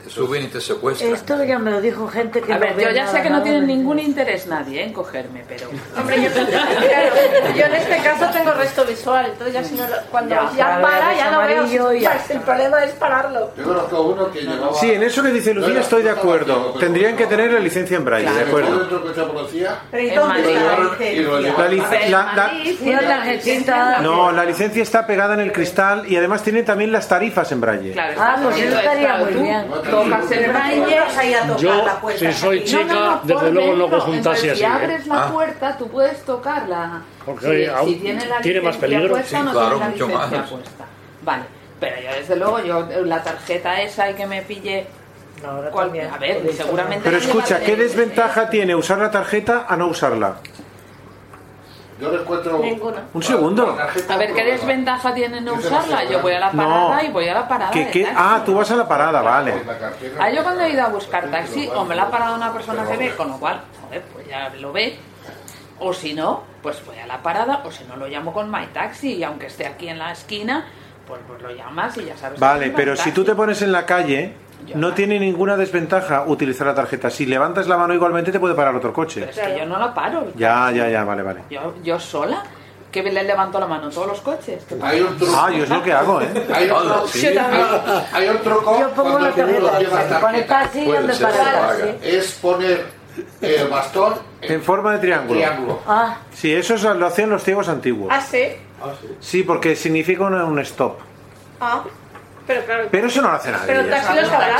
Speaker 12: Te suben y te secuestran.
Speaker 3: Esto ya me lo dijo gente que
Speaker 4: A
Speaker 3: no
Speaker 4: ver,
Speaker 3: ve
Speaker 4: yo ya
Speaker 3: nada,
Speaker 4: sé que no
Speaker 3: nada
Speaker 4: tiene
Speaker 3: de-
Speaker 4: ningún interés nadie ¿eh? en cogerme, pero...
Speaker 7: Hombre, yo, claro, yo en este caso tengo resto visual, entonces ya si no cuando
Speaker 3: Ya,
Speaker 7: ya,
Speaker 3: para
Speaker 7: ya
Speaker 3: es
Speaker 7: no veo.
Speaker 3: ya
Speaker 7: el problema es pararlo.
Speaker 9: Yo conozco uno que llevaba...
Speaker 10: Sí, en eso que dice Lucía
Speaker 9: No,
Speaker 10: estoy de acuerdo. Tendrían que tener la licencia en braille, de acuerdo.
Speaker 9: coche de
Speaker 3: tarjetita.
Speaker 10: no, la licencia está pegada en el cristal y además tiene también las tarifas en braille.
Speaker 4: Claro,
Speaker 3: Ah, pues eso estaría muy bien.
Speaker 4: Tocas el braille...
Speaker 11: vas a tocar
Speaker 6: Yo,
Speaker 11: la puerta
Speaker 6: si soy
Speaker 11: aquí?
Speaker 6: chica,
Speaker 4: No, no, no,
Speaker 6: desde luego no conjuntase
Speaker 4: Entonces,
Speaker 6: así.
Speaker 4: Si
Speaker 6: ¿eh?
Speaker 4: abres la
Speaker 12: Ah.
Speaker 4: puerta, tú puedes tocarla.
Speaker 6: Porque
Speaker 4: si,
Speaker 6: aún
Speaker 4: si tiene la
Speaker 6: tiene más peligro.
Speaker 4: puesta o
Speaker 12: Sí,
Speaker 4: no
Speaker 12: claro,
Speaker 4: tiene la
Speaker 12: mucho más.
Speaker 4: puesta. Vale, pero yo desde luego, yo la tarjeta esa y que me pille... A ver, seguramente...
Speaker 10: Pero escucha, ¿qué desventaja tiene usar la tarjeta a no usarla?
Speaker 9: Yo le encuentro...
Speaker 7: Ninguna.
Speaker 10: Un segundo.
Speaker 4: A ver, ¿qué desventaja tiene no usarla? Yo voy a la
Speaker 10: No.
Speaker 4: parada y voy a la parada
Speaker 10: ¿Qué. Ah, tú vas a la parada, vale.
Speaker 9: La cartera-
Speaker 4: Ah, yo cuando he ido a buscar taxi, o me la ha parado una persona que ve, con lo cual, joder, pues ya lo ve. O si no, pues voy a la parada, o si no lo llamo con My Taxi, y aunque esté aquí en la esquina, pues, pues lo llamas y ya sabes. que
Speaker 10: Vale, pero si tú te pones en la calle, no tiene ninguna desventaja utilizar la tarjeta. Si levantas la mano igualmente te puede parar otro coche.
Speaker 4: Pero es que yo no la paro.
Speaker 10: Ya, ya, ya, vale, vale.
Speaker 4: Yo, yo sola, que le levanto la mano a todos los coches.
Speaker 9: Hay un truco.
Speaker 10: Ah, yo es lo que hago, ¿eh?
Speaker 9: Hay otro,
Speaker 12: Sí.
Speaker 9: hay, hay un truco
Speaker 3: Yo pongo la tarjeta pone
Speaker 8: Puede
Speaker 3: donde para.
Speaker 9: Es poner el bastón
Speaker 10: En forma de triángulo.
Speaker 9: triángulo.
Speaker 3: Ah,
Speaker 10: Sí, eso es- lo hacían los ciegos antiguos.
Speaker 7: Ah, sí.
Speaker 10: Sí, porque significa un, un stop.
Speaker 7: Ah, pero claro.
Speaker 10: Pero eso no lo hace
Speaker 7: Pero
Speaker 10: nadie.
Speaker 7: el taxi lo sabrá.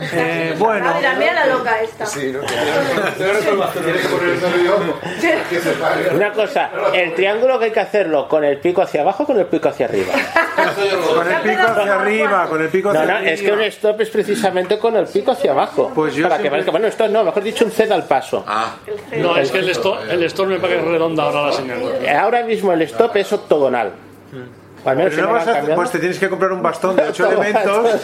Speaker 10: Eh, bueno,
Speaker 7: Mira, mira la loca esta.
Speaker 8: Sí, ¿no?
Speaker 2: Una cosa, el triángulo que hay que hacerlo con el pico hacia abajo o con el pico hacia arriba.
Speaker 10: Con el pico hacia arriba, con el pico
Speaker 2: No,
Speaker 10: hacia
Speaker 2: no,
Speaker 10: arriba.
Speaker 2: es que un stop es precisamente con el pico hacia abajo.
Speaker 10: Pues yo
Speaker 2: para que
Speaker 10: siempre-
Speaker 2: que, bueno, esto no, mejor dicho, un ceda al paso.
Speaker 12: Ah,
Speaker 6: No, es que el store, el store me parece redonda ahora la señal.
Speaker 2: Ahora mismo el stop es octogonal. O al menos
Speaker 10: Pero no vas a- pues te tienes que comprar un bastón de ocho elementos.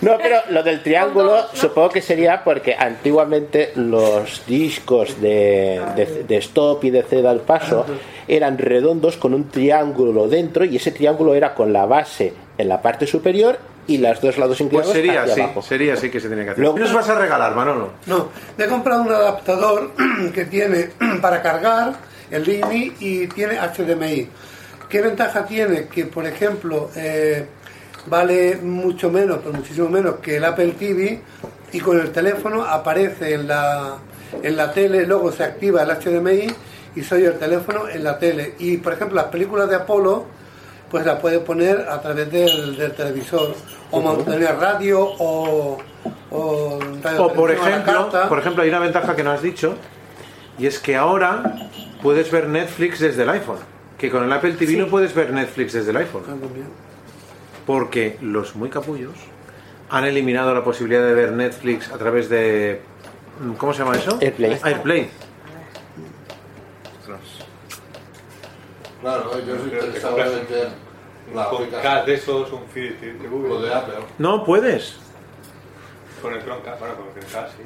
Speaker 2: No, pero lo del triángulo supongo que sería porque antiguamente los discos de, de- de stop y de ceda al paso eran redondos con un triángulo dentro y ese triángulo era con la base en la parte superior y las dos lados
Speaker 10: Pues
Speaker 2: inclinados
Speaker 10: sería
Speaker 2: hacia
Speaker 10: así, sería así que se tiene que hacer.
Speaker 2: Luego-
Speaker 10: ¿Qué nos vas a regalar, Manolo?
Speaker 13: No, le he comprado un adaptador que tiene para cargar el Lightning y tiene HDMI. ¿Qué ventaja tiene? Que, por ejemplo, eh, vale mucho menos, pero muchísimo menos que el Apple TV y con el teléfono aparece en la, en la tele, luego se activa el HDMI y soy el teléfono en la tele. Y, por ejemplo, las películas de Apolo, pues las puede poner a través del, del televisor o mantener radio o... O,
Speaker 10: O por ejemplo, por ejemplo, hay una ventaja que no has dicho y es que ahora puedes ver Netflix desde el iPhone. Que con el Apple TV no puedes ver Netflix desde el iPhone. Porque los muy capullos han eliminado la posibilidad de ver Netflix a través de. ¿Cómo se llama eso?
Speaker 2: Airplay.
Speaker 10: Airplay.
Speaker 9: Claro, yo soy interesado en meter la
Speaker 5: de esos, un feed de de Google.
Speaker 9: Lo de Apple.
Speaker 10: No puedes.
Speaker 5: Con el Chromecast, bueno, con el Chromecast, sí.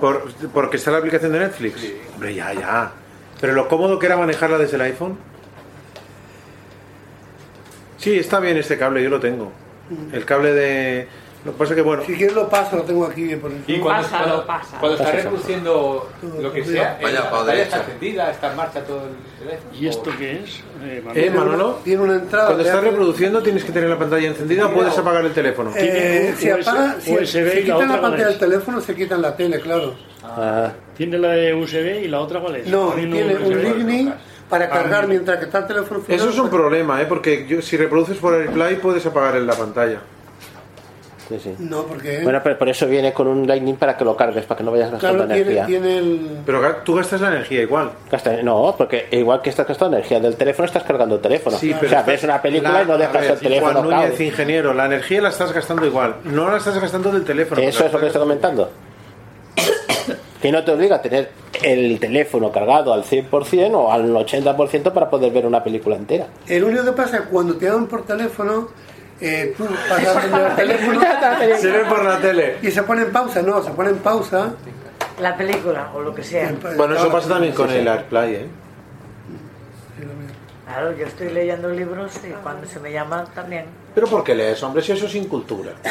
Speaker 10: Por- porque está la aplicación de Netflix.
Speaker 5: Sí.
Speaker 10: Hombre, ya, ya. Pero lo cómodo que era manejarla desde el iPhone. Sí, está bien este cable, yo lo tengo. El cable de. Lo que pasa que, bueno.
Speaker 13: Si quieres lo paso, lo tengo aquí bien por
Speaker 5: Y
Speaker 13: encima.
Speaker 5: cuando,
Speaker 4: Pásalo,
Speaker 5: cuando,
Speaker 4: pásalo.
Speaker 5: cuando está reproduciendo lo que sea,
Speaker 12: Vaya,
Speaker 5: la pantalla está encendida, está en marcha todo el teléfono.
Speaker 6: ¿Y esto
Speaker 5: O-
Speaker 6: qué es? Eh, Manuel?
Speaker 10: ¿Eh, Manolo?
Speaker 13: Tiene una entrada.
Speaker 10: Cuando estás reproduciendo tienes que tener la pantalla encendida o puedes apagar el teléfono.
Speaker 13: Eh, si apaga, si,
Speaker 6: USB
Speaker 13: si
Speaker 6: y la
Speaker 13: quitan la
Speaker 6: cuál
Speaker 13: pantalla
Speaker 6: es?
Speaker 13: del teléfono, se quitan la tele, claro.
Speaker 2: Ah,
Speaker 6: ¿Tiene la de USB y la otra cuál es?
Speaker 13: No,
Speaker 6: Tiene
Speaker 13: un. Lightning para cargar mientras que está el teléfono
Speaker 10: Eso es un problema, ¿eh? porque yo- si reproduces por AirPlay puedes apagar en la pantalla.
Speaker 2: sí, sí.
Speaker 13: No, porque
Speaker 2: Bueno, pero por eso viene con un Lightning para que lo cargues, para que no vayas gastando
Speaker 13: claro, tiene,
Speaker 2: energía.
Speaker 13: tiene el...
Speaker 10: Pero tú gastas la energía igual.
Speaker 2: Gasta- no, porque igual que estás gastando energía del teléfono, estás cargando el teléfono.
Speaker 10: Sí,
Speaker 2: o
Speaker 10: pero
Speaker 2: sea, ves una película
Speaker 10: la-
Speaker 2: y no dejas
Speaker 10: ver,
Speaker 2: el teléfono
Speaker 10: Juan Núñez, ingeniero, la energía la estás gastando igual. No la estás gastando del teléfono.
Speaker 2: Eso es lo que estoy comentando. Que no te obliga a tener el teléfono cargado al 100% o al 80% para poder ver una película entera.
Speaker 13: El único que pasa es que cuando te dan por teléfono, eh, tú pasas el teléfono
Speaker 10: Se ve por la tele.
Speaker 13: y se pone en pausa, no, se pone en pausa.
Speaker 3: la película o lo que sea.
Speaker 10: Bueno, eso pasa también con
Speaker 2: Sí, sí.
Speaker 10: el AirPlay, ¿eh?
Speaker 3: Claro, yo estoy leyendo libros y cuando se me llama también.
Speaker 10: Pero ¿por qué lees, hombre? Si eso es sin cultura.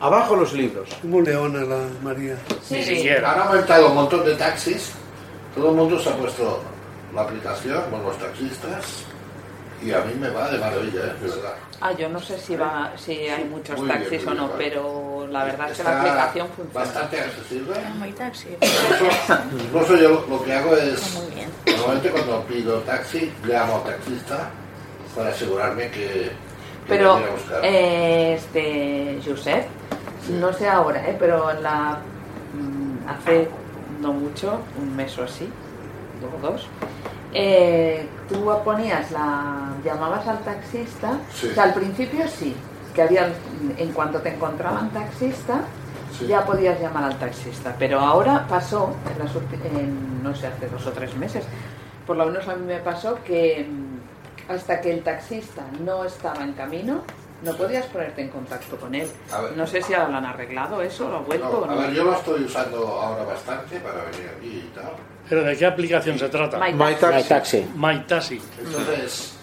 Speaker 10: Abajo los libros.
Speaker 13: Muy leona la María.
Speaker 9: Sí, sí. Han aumentado un montón de taxis. Todo el mundo se ha puesto la aplicación, bueno, los taxistas. Y a mí me va de maravilla, ¿eh? de verdad.
Speaker 4: Ah, yo no sé si va, si hay muchos
Speaker 9: Muy bien,
Speaker 4: taxis
Speaker 9: muy
Speaker 4: o no,
Speaker 9: bien.
Speaker 4: pero la verdad es que la aplicación funciona.
Speaker 9: Bastante accesible.
Speaker 3: Muy taxi.
Speaker 9: Incluso yo lo- que hago es, normalmente cuando pido taxi, llamo al taxista para asegurarme que, que
Speaker 4: Pero,
Speaker 9: me viene a buscar.
Speaker 4: eh, este, Josep, no sé ahora, ¿eh? pero en la, mm, hace no mucho, un mes o así, o dos, eh, tú ponías la, llamabas al taxista,
Speaker 9: Sí.
Speaker 4: o sea, al principio sí, que había, en cuanto te encontraban taxista,
Speaker 9: Sí.
Speaker 4: ya podías llamar al taxista, pero ahora pasó, en las en, no sé, hace dos o tres meses, por lo menos a mí me pasó que mm, hasta que el taxista no estaba en camino, no podías ponerte en contacto con él.
Speaker 9: Ver.
Speaker 4: No sé si ahora lo han arreglado eso, lo ha vuelto
Speaker 9: No,
Speaker 4: o no.
Speaker 9: a ver, yo lo estoy usando ahora bastante para venir aquí y tal.
Speaker 6: ¿Pero de qué aplicación se trata?
Speaker 4: My
Speaker 10: My
Speaker 2: My
Speaker 10: Taxi.
Speaker 2: Taxi.
Speaker 6: My Taxi.
Speaker 9: Entonces,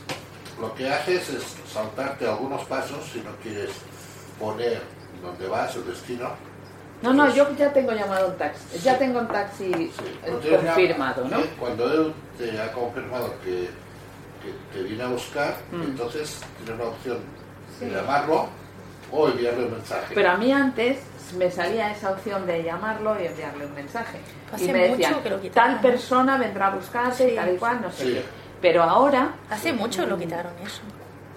Speaker 9: lo que haces es saltarte algunos pasos si no quieres poner dónde vas, el destino.
Speaker 4: No, no, yo ya tengo llamado un taxi, ya tengo un taxi eh, confirmado, ¿no?
Speaker 9: eh, Cuando él te ha confirmado que, que te viene a buscar,
Speaker 4: Mm.
Speaker 9: entonces tienes la opción llamarlo o enviarle un mensaje.
Speaker 4: Pero a mí antes me salía esa opción de llamarlo y enviarle un mensaje.
Speaker 3: Hace
Speaker 4: y me
Speaker 3: mucho
Speaker 4: decían,
Speaker 3: que lo quitaron,
Speaker 4: tal persona vendrá a buscarte, tal y cual, no sé
Speaker 9: Sí.
Speaker 4: Pero ahora,
Speaker 3: Hace mucho lo quitaron eso.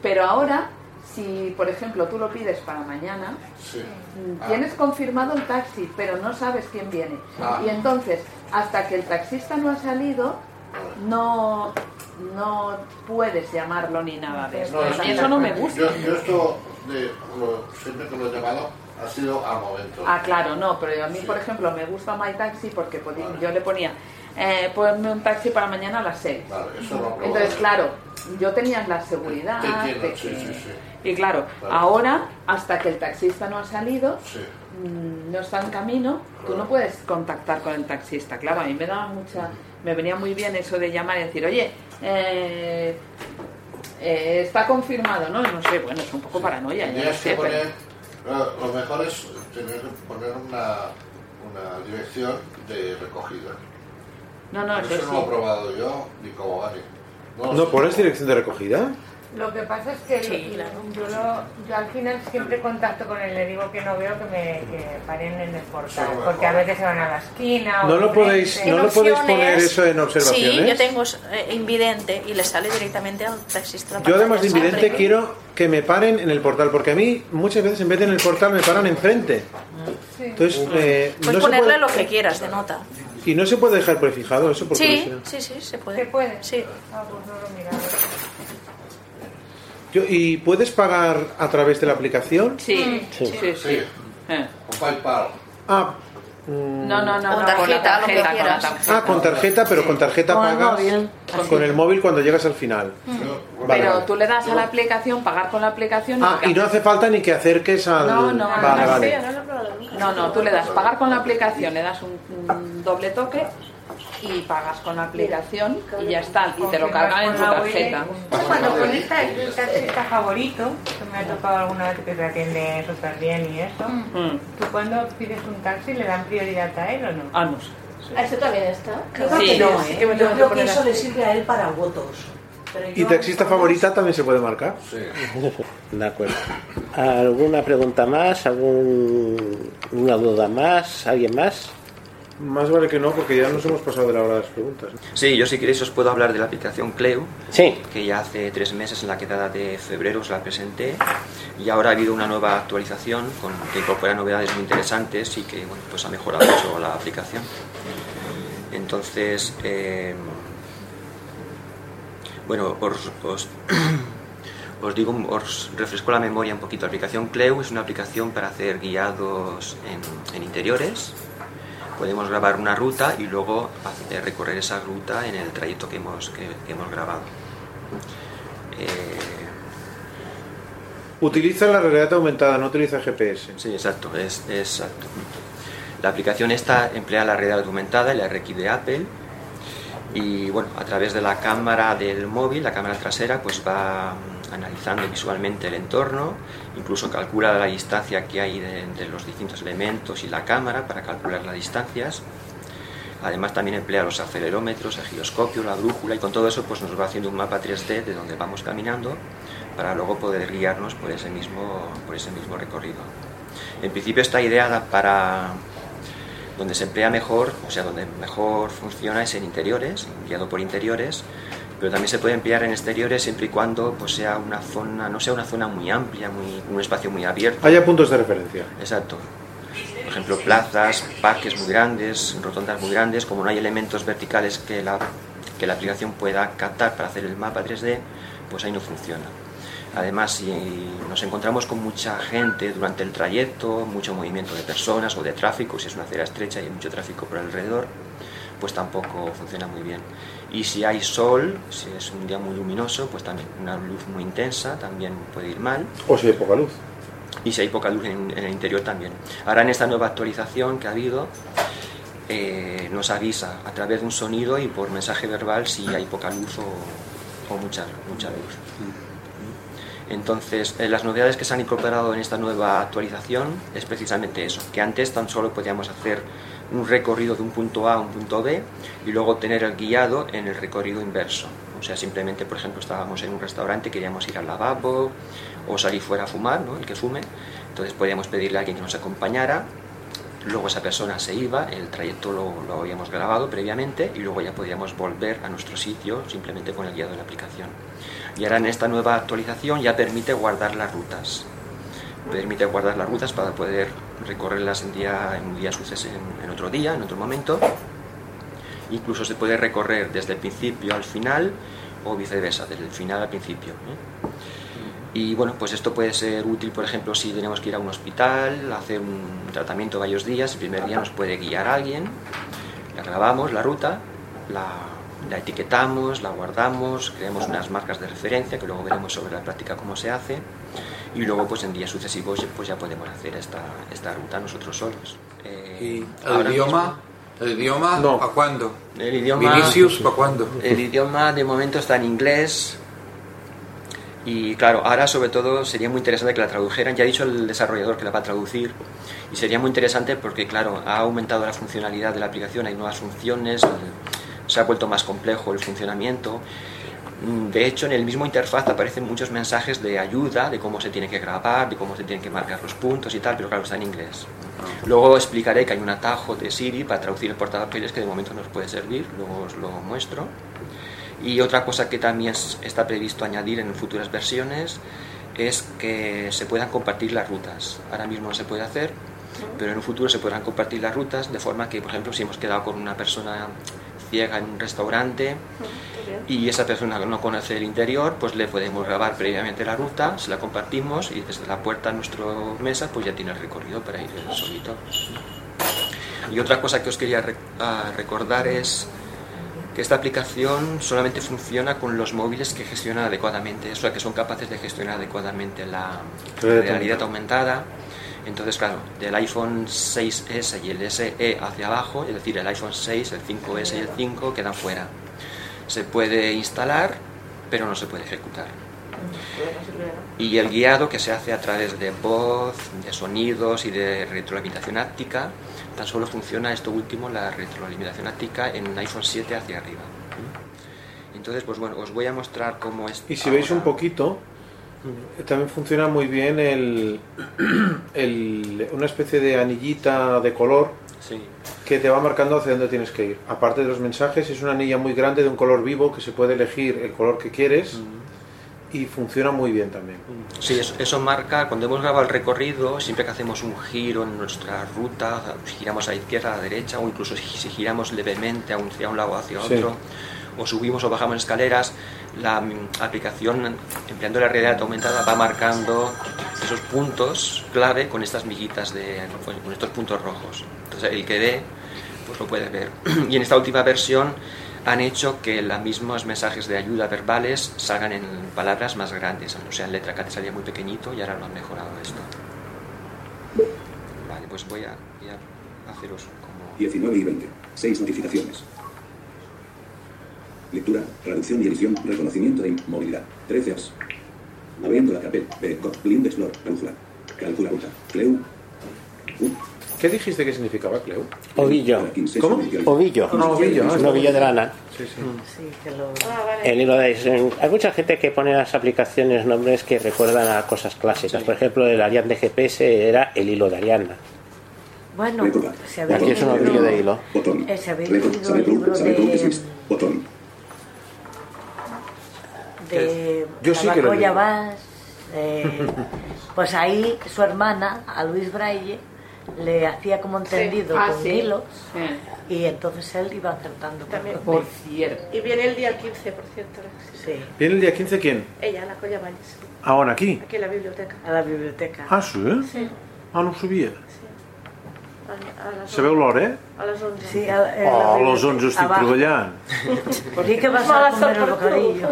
Speaker 4: pero ahora, si por ejemplo tú lo pides para mañana,
Speaker 9: Sí.
Speaker 4: mm,
Speaker 9: Ah.
Speaker 4: tienes confirmado el taxi, pero no sabes quién viene.
Speaker 9: Ah.
Speaker 4: Y entonces, hasta que el taxista no ha salido, no, no puedes llamarlo ni nada de eso.
Speaker 9: No,
Speaker 4: a
Speaker 9: es
Speaker 4: mí
Speaker 9: que
Speaker 4: eso no me gusta.
Speaker 9: Yo, yo esto, de, lo- siempre que lo he llamado, ha sido a momento.
Speaker 4: Ah, claro, no, pero a mí, por ejemplo, me gusta My Taxi porque podí- yo le ponía, eh, ponme un taxi para mañana a las 6.
Speaker 9: Vale, eso lo he probado.
Speaker 4: Entonces, claro, yo tenía la seguridad
Speaker 9: Te entiendo, sí, sí, sí.
Speaker 4: Y claro,
Speaker 9: Claro.
Speaker 4: ahora, hasta que el taxista no ha salido,
Speaker 9: Sí.
Speaker 4: mm, no está en camino, tú no puedes contactar con el taxista. Claro, a mí me daba mucha... Me venía muy bien eso de llamar y decir, oye, eh, eh, está confirmado, ¿no? No sé, bueno, es un poco paranoia. ya sé,
Speaker 9: que poner, lo, lo mejor es tener que poner una, una dirección de recogida.
Speaker 4: No, no,
Speaker 9: eso
Speaker 4: eso
Speaker 9: no lo he probado yo ni cómo vale.
Speaker 10: ¿No
Speaker 9: sé.
Speaker 10: pones dirección de recogida?
Speaker 1: Lo que pasa es que
Speaker 3: Sí, claro.
Speaker 1: yo, lo- yo al final siempre contacto con él, le digo que no veo que me que paren en el portal, porque a veces se van a la esquina. o
Speaker 10: ¿No lo podéis, no lo podéis poner eso en observaciones?
Speaker 3: Sí, yo tengo eh, invidente y le sale directamente al taxista.
Speaker 10: Yo además de invidente
Speaker 3: siempre.
Speaker 10: quiero que me paren en el portal, porque a mí muchas veces en vez de en el portal me paran enfrente. Entonces, eh,
Speaker 3: Puedes
Speaker 10: no
Speaker 3: ponerle
Speaker 10: puede-
Speaker 3: lo que quieras de nota.
Speaker 10: y no se puede dejar prefijado eso por
Speaker 3: Sí, sí, sí, se puede.
Speaker 1: ¿Se puede?
Speaker 3: Sí.
Speaker 1: Ah, pues no lo.
Speaker 10: Yo- ¿Y puedes pagar a través de la aplicación?
Speaker 4: Sí, sí, sí. sí.
Speaker 9: Sí,
Speaker 4: Eh.
Speaker 9: con PayPal.
Speaker 10: Ah, mm,
Speaker 4: No, no, no,
Speaker 3: Con
Speaker 4: no, con la
Speaker 3: tarjeta, lo que
Speaker 4: tarjeta, con la tarjeta.
Speaker 10: ah, con tarjeta, pero con tarjeta
Speaker 3: Con el
Speaker 10: pagas
Speaker 3: móvil.
Speaker 10: con el móvil cuando llegas al final.
Speaker 9: Bueno,
Speaker 10: Vale,
Speaker 4: Pero
Speaker 10: vale.
Speaker 4: tú le das a la aplicación, pagar con la aplicación.
Speaker 10: Ah, y no hace falta ni que acerques al...
Speaker 4: No, no,
Speaker 10: vale,
Speaker 4: no,
Speaker 10: vale.
Speaker 4: No, no, tú le das pagar con la aplicación, le das un, un doble toque y pagas con la aplicación y ya está, y te lo cargan en tu tarjeta.
Speaker 1: Cuando conectas el taxista favorito, que me ha tocado alguna vez que te atiende súper bien y eso,
Speaker 4: Mm.
Speaker 1: tú cuando pides un taxi le dan prioridad a él o no?
Speaker 4: Ah, no sé.
Speaker 7: ¿A eso también está?
Speaker 11: Creo
Speaker 4: Sí,
Speaker 11: que no,
Speaker 4: sí
Speaker 11: ¿eh?
Speaker 4: que me
Speaker 11: Yo creo que eso le sirve a él para votos.
Speaker 10: ¿Y taxista favorita también se puede marcar?
Speaker 9: Sí.
Speaker 2: De acuerdo. ¿Alguna pregunta más? ¿Alguna duda más? ¿Alguien más?
Speaker 10: Más vale que no, porque ya nos hemos pasado de la hora de las preguntas.
Speaker 8: Sí, yo si queréis os puedo hablar de la aplicación Cleo,
Speaker 2: Sí.
Speaker 8: que ya hace tres meses en la quedada de febrero os la presenté y ahora ha habido una nueva actualización con, que incorpora novedades muy interesantes y que bueno, pues ha mejorado mucho la aplicación. Entonces, eh, bueno, os, os, os digo, os refresco la memoria un poquito. La aplicación Cleo es una aplicación para hacer guiados en, en interiores. Podemos grabar una ruta y luego hacer- recorrer esa ruta en el trayecto que hemos, que, que hemos grabado. Eh,
Speaker 10: Utiliza la realidad aumentada, no utiliza GPS.
Speaker 8: Sí, exacto, es, es exacto. La aplicación esta emplea la realidad aumentada, el RX de Apple, y bueno, a través de la cámara del móvil, la cámara trasera, pues va analizando visualmente el entorno, incluso calcula la distancia que hay de, entre los distintos elementos y la cámara para calcular las distancias. Además también emplea los acelerómetros, el giroscopio, la brújula y con todo eso pues nos va haciendo un mapa 3D de donde vamos caminando para luego poder guiarnos por ese mismo, por ese mismo recorrido. En principio está ideada para donde se emplea mejor, o sea, donde mejor funciona es en interiores, guiado por interiores, pero también se puede emplear en exteriores siempre y cuando pues, sea una zona, no sea una zona muy amplia, muy, un espacio muy abierto.
Speaker 10: Haya puntos de referencia.
Speaker 8: Exacto. Por ejemplo, plazas, parques muy grandes, rotondas muy grandes, como no hay elementos verticales que la, que la aplicación pueda captar para hacer el mapa 3D, pues ahí no funciona. Además, si nos encontramos con mucha gente durante el trayecto, mucho movimiento de personas o de tráfico, si es una acera estrecha y hay mucho tráfico por alrededor, pues tampoco funciona muy bien. Y si hay sol, si es un día muy luminoso, pues también una luz muy intensa también puede ir mal.
Speaker 10: O si hay poca luz.
Speaker 8: Y si hay poca luz en, en el interior también. Ahora en esta nueva actualización que ha habido, eh, nos avisa a través de un sonido y por mensaje verbal si hay poca luz o, o mucha, mucha luz. Entonces, eh, las novedades que se han incorporado en esta nueva actualización es precisamente eso, que antes tan solo podíamos hacer un recorrido de un punto A a un punto B y luego tener el guiado en el recorrido inverso. O sea, simplemente, por ejemplo, estábamos en un restaurante, queríamos ir al lavabo o salir fuera a fumar, ¿no? el que fume, entonces podíamos pedirle a alguien que nos acompañara, luego esa persona se iba, el trayecto lo, lo habíamos grabado previamente y luego ya podíamos volver a nuestro sitio simplemente con el guiado de la aplicación. Y ahora en esta nueva actualización ya permite guardar las rutas. Permite guardar las rutas para poder recorrerlas en, día, en un día suceso, en, en otro día, en otro momento. Incluso se puede recorrer desde el principio al final o viceversa, desde el final al principio. ¿eh? Y bueno, pues esto puede ser útil, por ejemplo, si tenemos que ir a un hospital, hacer un tratamiento varios días, el primer día nos puede guiar alguien, la grabamos, la ruta, la, la etiquetamos, la guardamos, creamos unas marcas de referencia que luego veremos sobre la práctica cómo se hace y luego pues en días sucesivos pues ya podemos hacer esta, esta ruta nosotros solos. Eh,
Speaker 12: ¿Y el idioma?
Speaker 8: mismo-
Speaker 12: ¿El idioma
Speaker 8: No.
Speaker 12: para cuándo?
Speaker 8: el idioma,
Speaker 12: Vinicius, ¿para cuándo?
Speaker 8: El idioma de momento está en inglés. Y claro, ahora sobre todo sería muy interesante que la tradujeran. Ya ha dicho el desarrollador que la va a traducir. Y sería muy interesante porque, claro, ha aumentado la funcionalidad de la aplicación, hay nuevas funciones, se ha vuelto más complejo el funcionamiento. Mm, De hecho, en el mismo interfaz aparecen muchos mensajes de ayuda, de cómo se tiene que grabar, de cómo se tienen que marcar los puntos y tal, pero claro, está en inglés. Luego explicaré que hay un atajo de Siri para traducir el portapapeles que de momento nos puede servir, luego os lo muestro. Y otra cosa que también es- está previsto añadir en futuras versiones es que se puedan compartir las rutas. Ahora mismo no se puede hacer, pero en un futuro se podrán compartir las rutas de forma que, por ejemplo, si hemos quedado con una persona ciega en un restaurante y esa persona no conoce el interior, pues le podemos grabar previamente la ruta, se la compartimos y desde la puerta a nuestra mesa pues ya tiene el recorrido para ir solito. Y otra cosa que os quería ah, recordar es que esta aplicación solamente funciona con los móviles que gestionan adecuadamente, o sea, que son capaces de gestionar adecuadamente la
Speaker 10: Realidad
Speaker 8: realidad aumentada. Entonces, claro, del iPhone 6S y el SE hacia abajo, es decir, el iPhone 6, el 5S y el 5 quedan fuera. Se puede instalar, pero no se puede ejecutar. Y el guiado que se hace a través de voz, de sonidos y de retroalimentación áptica, tan solo funciona esto último, la retroalimentación áptica, en un iPhone 7 hacia arriba. Entonces, pues bueno, os voy a mostrar cómo es.
Speaker 10: Y si veis un poquito, también funciona muy bien el, el- una especie de anillita de color
Speaker 8: Sí.
Speaker 10: que te va marcando hacia dónde tienes que ir. Aparte de los mensajes, es una anilla muy grande de un color vivo que se puede elegir el color que quieres y funciona muy bien también.
Speaker 8: Sí, eso, eso marca, cuando hemos grabado el recorrido, siempre que hacemos un giro en nuestra ruta, giramos a la izquierda, a la derecha, o incluso si, si giramos levemente a un, hacia un lado o hacia
Speaker 10: Sí.
Speaker 8: otro, o subimos o bajamos escaleras, la aplicación, empleando la realidad aumentada, va marcando esos puntos clave con estas miguitas, de, con estos puntos rojos. Entonces, el que ve, pues lo puede ver. Y en esta última versión han hecho que los mismos mensajes de ayuda verbales salgan en palabras más grandes, o sea, en letra que antes salía muy pequeñito y ahora lo han mejorado esto. Vale, pues voy a, voy a haceros como...
Speaker 14: 19 y 20. 6 notificaciones. Lectura, traducción y edición, reconocimiento de movilidad. 13 apps. Abriendo la carpeta. B. Cop. Blind Explore. Brújula. Calcula ruta. Cleu.
Speaker 10: ¿Qué dijiste que significaba Cleu?
Speaker 2: Ovillo.
Speaker 10: ¿Cómo?
Speaker 2: Ovillo.
Speaker 10: Ah, ovillo, ah,
Speaker 2: Un ovillo de lana.
Speaker 10: Sí, sí.
Speaker 3: Sí, que lo...
Speaker 2: El hilo de Hay mucha gente que pone a las aplicaciones nombres que recuerdan a cosas clásicas. Por ejemplo, el Ariane de GPS era el hilo de Ariana.
Speaker 3: Bueno, se había
Speaker 2: Aquí es un ovillo de hilo.
Speaker 14: Botón.
Speaker 3: Eh, se había el libro de.
Speaker 14: Botón.
Speaker 3: De
Speaker 10: Yo sí que lo.
Speaker 3: Vaz, eh, pues ahí su hermana, a Luis Braille, le hacía como entendido
Speaker 7: Ah,
Speaker 3: con
Speaker 7: sí.
Speaker 3: hilos y entonces él iba acertando.
Speaker 7: También.
Speaker 3: Por
Speaker 4: cierto.
Speaker 7: Y viene el día 15, por cierto.
Speaker 3: Sí.
Speaker 10: ¿Viene el día 15 quién?
Speaker 7: Ella, la Colla Valles.
Speaker 10: Ahora aquí.
Speaker 7: Aquí en la biblioteca.
Speaker 3: A la biblioteca.
Speaker 10: Ah, sí?
Speaker 7: Sí.
Speaker 10: Ah, no sabia.
Speaker 7: A, las
Speaker 10: Sabeu l'hora, eh?
Speaker 7: A les 11.
Speaker 3: Sí, a, a la
Speaker 10: Oh, a les
Speaker 3: biblioteca.
Speaker 10: 11 estic
Speaker 3: Abajo.
Speaker 10: treballant.
Speaker 3: Di que vas a comer el bocadillo.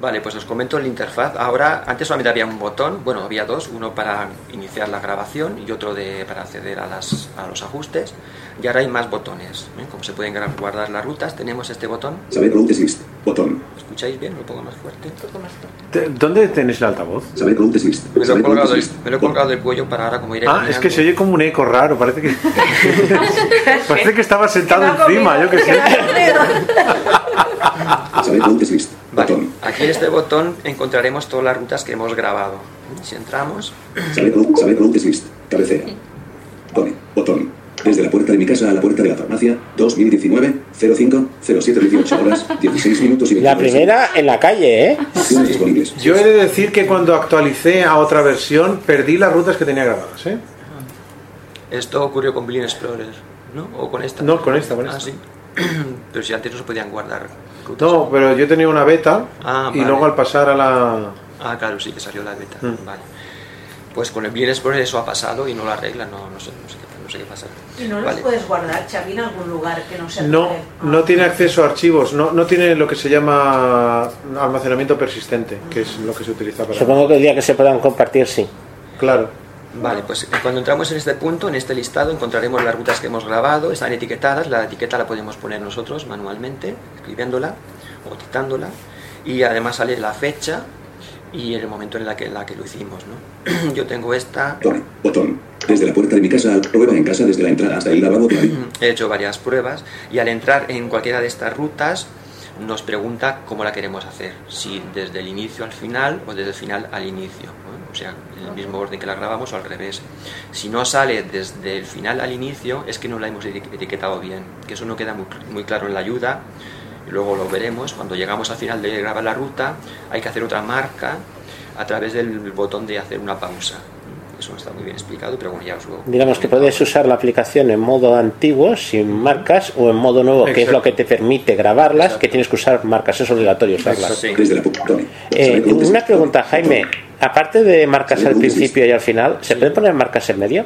Speaker 8: Vale, pues os comento la interfaz. Ahora, antes solamente había un botón, bueno, había dos, uno para iniciar la grabación y otro de, para acceder a, las, a los ajustes. Y ahora hay más botones. ¿eh? Como se pueden guardar las rutas, tenemos este botón.
Speaker 14: Saber routes list. Botón.
Speaker 8: ¿Escucháis bien? Lo pongo más fuerte.
Speaker 10: Te- ¿Dónde tenéis el altavoz?
Speaker 14: Saber routes list.
Speaker 8: Me lo, he colgado del, me lo he colgado del cuello para ahora como iré
Speaker 10: Ah, es que se oye como un eco raro, parece que... parece que estaba sentado encima, yo que sé.
Speaker 14: Saber routes list. Botón.
Speaker 8: Aquí en este botón encontraremos todas las rutas que hemos grabado. Si entramos,
Speaker 14: Saber, ro- saber routes list. Cabecera. Pone. Botón. Desde la puerta de mi casa a la puerta de la farmacia. 2019 05 07 18 horas 16 minutos y 29
Speaker 2: La primera en la calle, ¿eh?
Speaker 14: Disponibles.
Speaker 10: Yo he de decir que cuando actualicé a otra versión, perdí las rutas que tenía grabadas, ¿eh?
Speaker 8: esto ocurrió con Billion Explorer, ¿no? O con esta.
Speaker 10: No, con esta, con
Speaker 8: Ah,
Speaker 10: esta.
Speaker 8: sí. Pero si antes no se podían guardar rutas.
Speaker 10: No, pero yo tenía una beta
Speaker 8: Ah,
Speaker 10: y
Speaker 8: vale.
Speaker 10: luego al pasar a la...
Speaker 8: Ah, claro, sí que salió la beta.
Speaker 10: Mm.
Speaker 8: Vale. Pues con el Explorer eso ha pasado y no lo arreglan, no, no sé, no sé qué, no sé qué pasa.
Speaker 11: ¿Y no los
Speaker 8: Vale.
Speaker 11: puedes guardar, Xavi, en algún lugar que no sea
Speaker 10: No, no tiene acceso a archivos, no, no tiene lo que se llama almacenamiento persistente, que es lo que se utiliza para...
Speaker 2: Supongo que el día que se puedan compartir, sí.
Speaker 10: Claro.
Speaker 8: Vale, pues cuando entramos en este punto, en este listado, encontraremos las rutas que hemos grabado, están etiquetadas, la etiqueta la podemos poner nosotros manualmente, escribiéndola o dictándola, y además sale la fecha y el momento en la que, en la que lo hicimos, ¿no? Yo tengo esta,
Speaker 14: Pone. Botón. Desde la puerta de mi casa prueba en casa desde la entrada hasta el lavabo.
Speaker 8: he hecho varias pruebas, y al entrar en cualquiera de estas rutas, nos pregunta cómo la queremos hacer, si desde el inicio al final o desde el final al inicio, ¿no? o sea, en el mismo orden que la grabamos o al revés. Si no sale desde el final al inicio, es que no la hemos eti- etiquetado bien, que eso no queda muy, muy claro en la ayuda, luego lo veremos, cuando llegamos al final de grabar la ruta, hay que hacer otra marca a través del botón de hacer una pausa. Eso no está muy bien explicado, pero bueno, ya os lo
Speaker 2: Digamos que puedes usar la aplicación en modo antiguo, sin marcas, o en modo nuevo, que es lo que te permite grabarlas, que tienes que usar marcas, es obligatorio usarlas.
Speaker 8: Sí.
Speaker 14: Desde la puerta. Pone.
Speaker 2: Eh, una pregunta, Jaime. Aparte de marcas al principio y al final, ¿se pueden poner marcas en medio?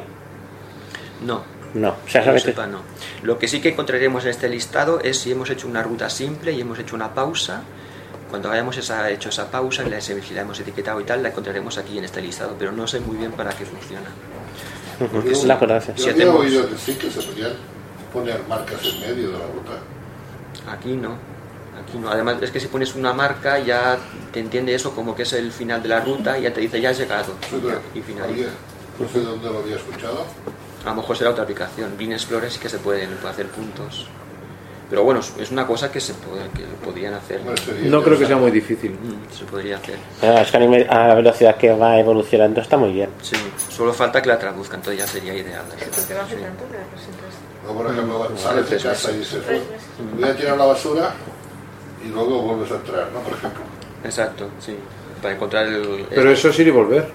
Speaker 8: No,
Speaker 2: No, solamente...
Speaker 8: sepa, no. Lo que sí que encontraremos en este listado es si hemos hecho una ruta simple y hemos hecho una pausa. Cuando hayamos esa- hecho esa pausa y la, si la hemos etiquetado y tal, la encontraremos aquí en este listado, pero no sé muy bien para qué funciona. Porque
Speaker 9: Yo,
Speaker 8: si-
Speaker 2: acuerdo, gracias.
Speaker 9: yo
Speaker 8: si hacemos-
Speaker 9: oído sí, que se podían poner marcas en medio de la ruta.
Speaker 8: Aquí no. Aquí no. Además, es que si pones una marca ya te entiende eso como que es el final de la ruta y ya te dice ya has llegado.
Speaker 9: Sí, pero
Speaker 8: Y finaliza.
Speaker 9: oye, no sé dónde lo había escuchado.
Speaker 8: A lo mejor será otra aplicación. Bean Explorer sí que se puede, puede hacer puntos. Pero bueno, es- una cosa que se puede, que lo podrían hacer.
Speaker 10: No creo que sea muy difícil.
Speaker 8: Mm, Se podría hacer.
Speaker 2: Ah, es que a a la velocidad que va evolucionando está muy bien.
Speaker 8: Sí, solo falta que la traduzcan, entonces ya sería ideal.
Speaker 7: ¿Por qué no hace tanto que la presentas?
Speaker 9: O por ejemplo, sales de casa y dices, voy a tirar la basura y luego vuelves a entrar, ¿no? Por ejemplo.
Speaker 8: Exacto, sí. Para encontrar el.
Speaker 10: Pero eso es ir y volver.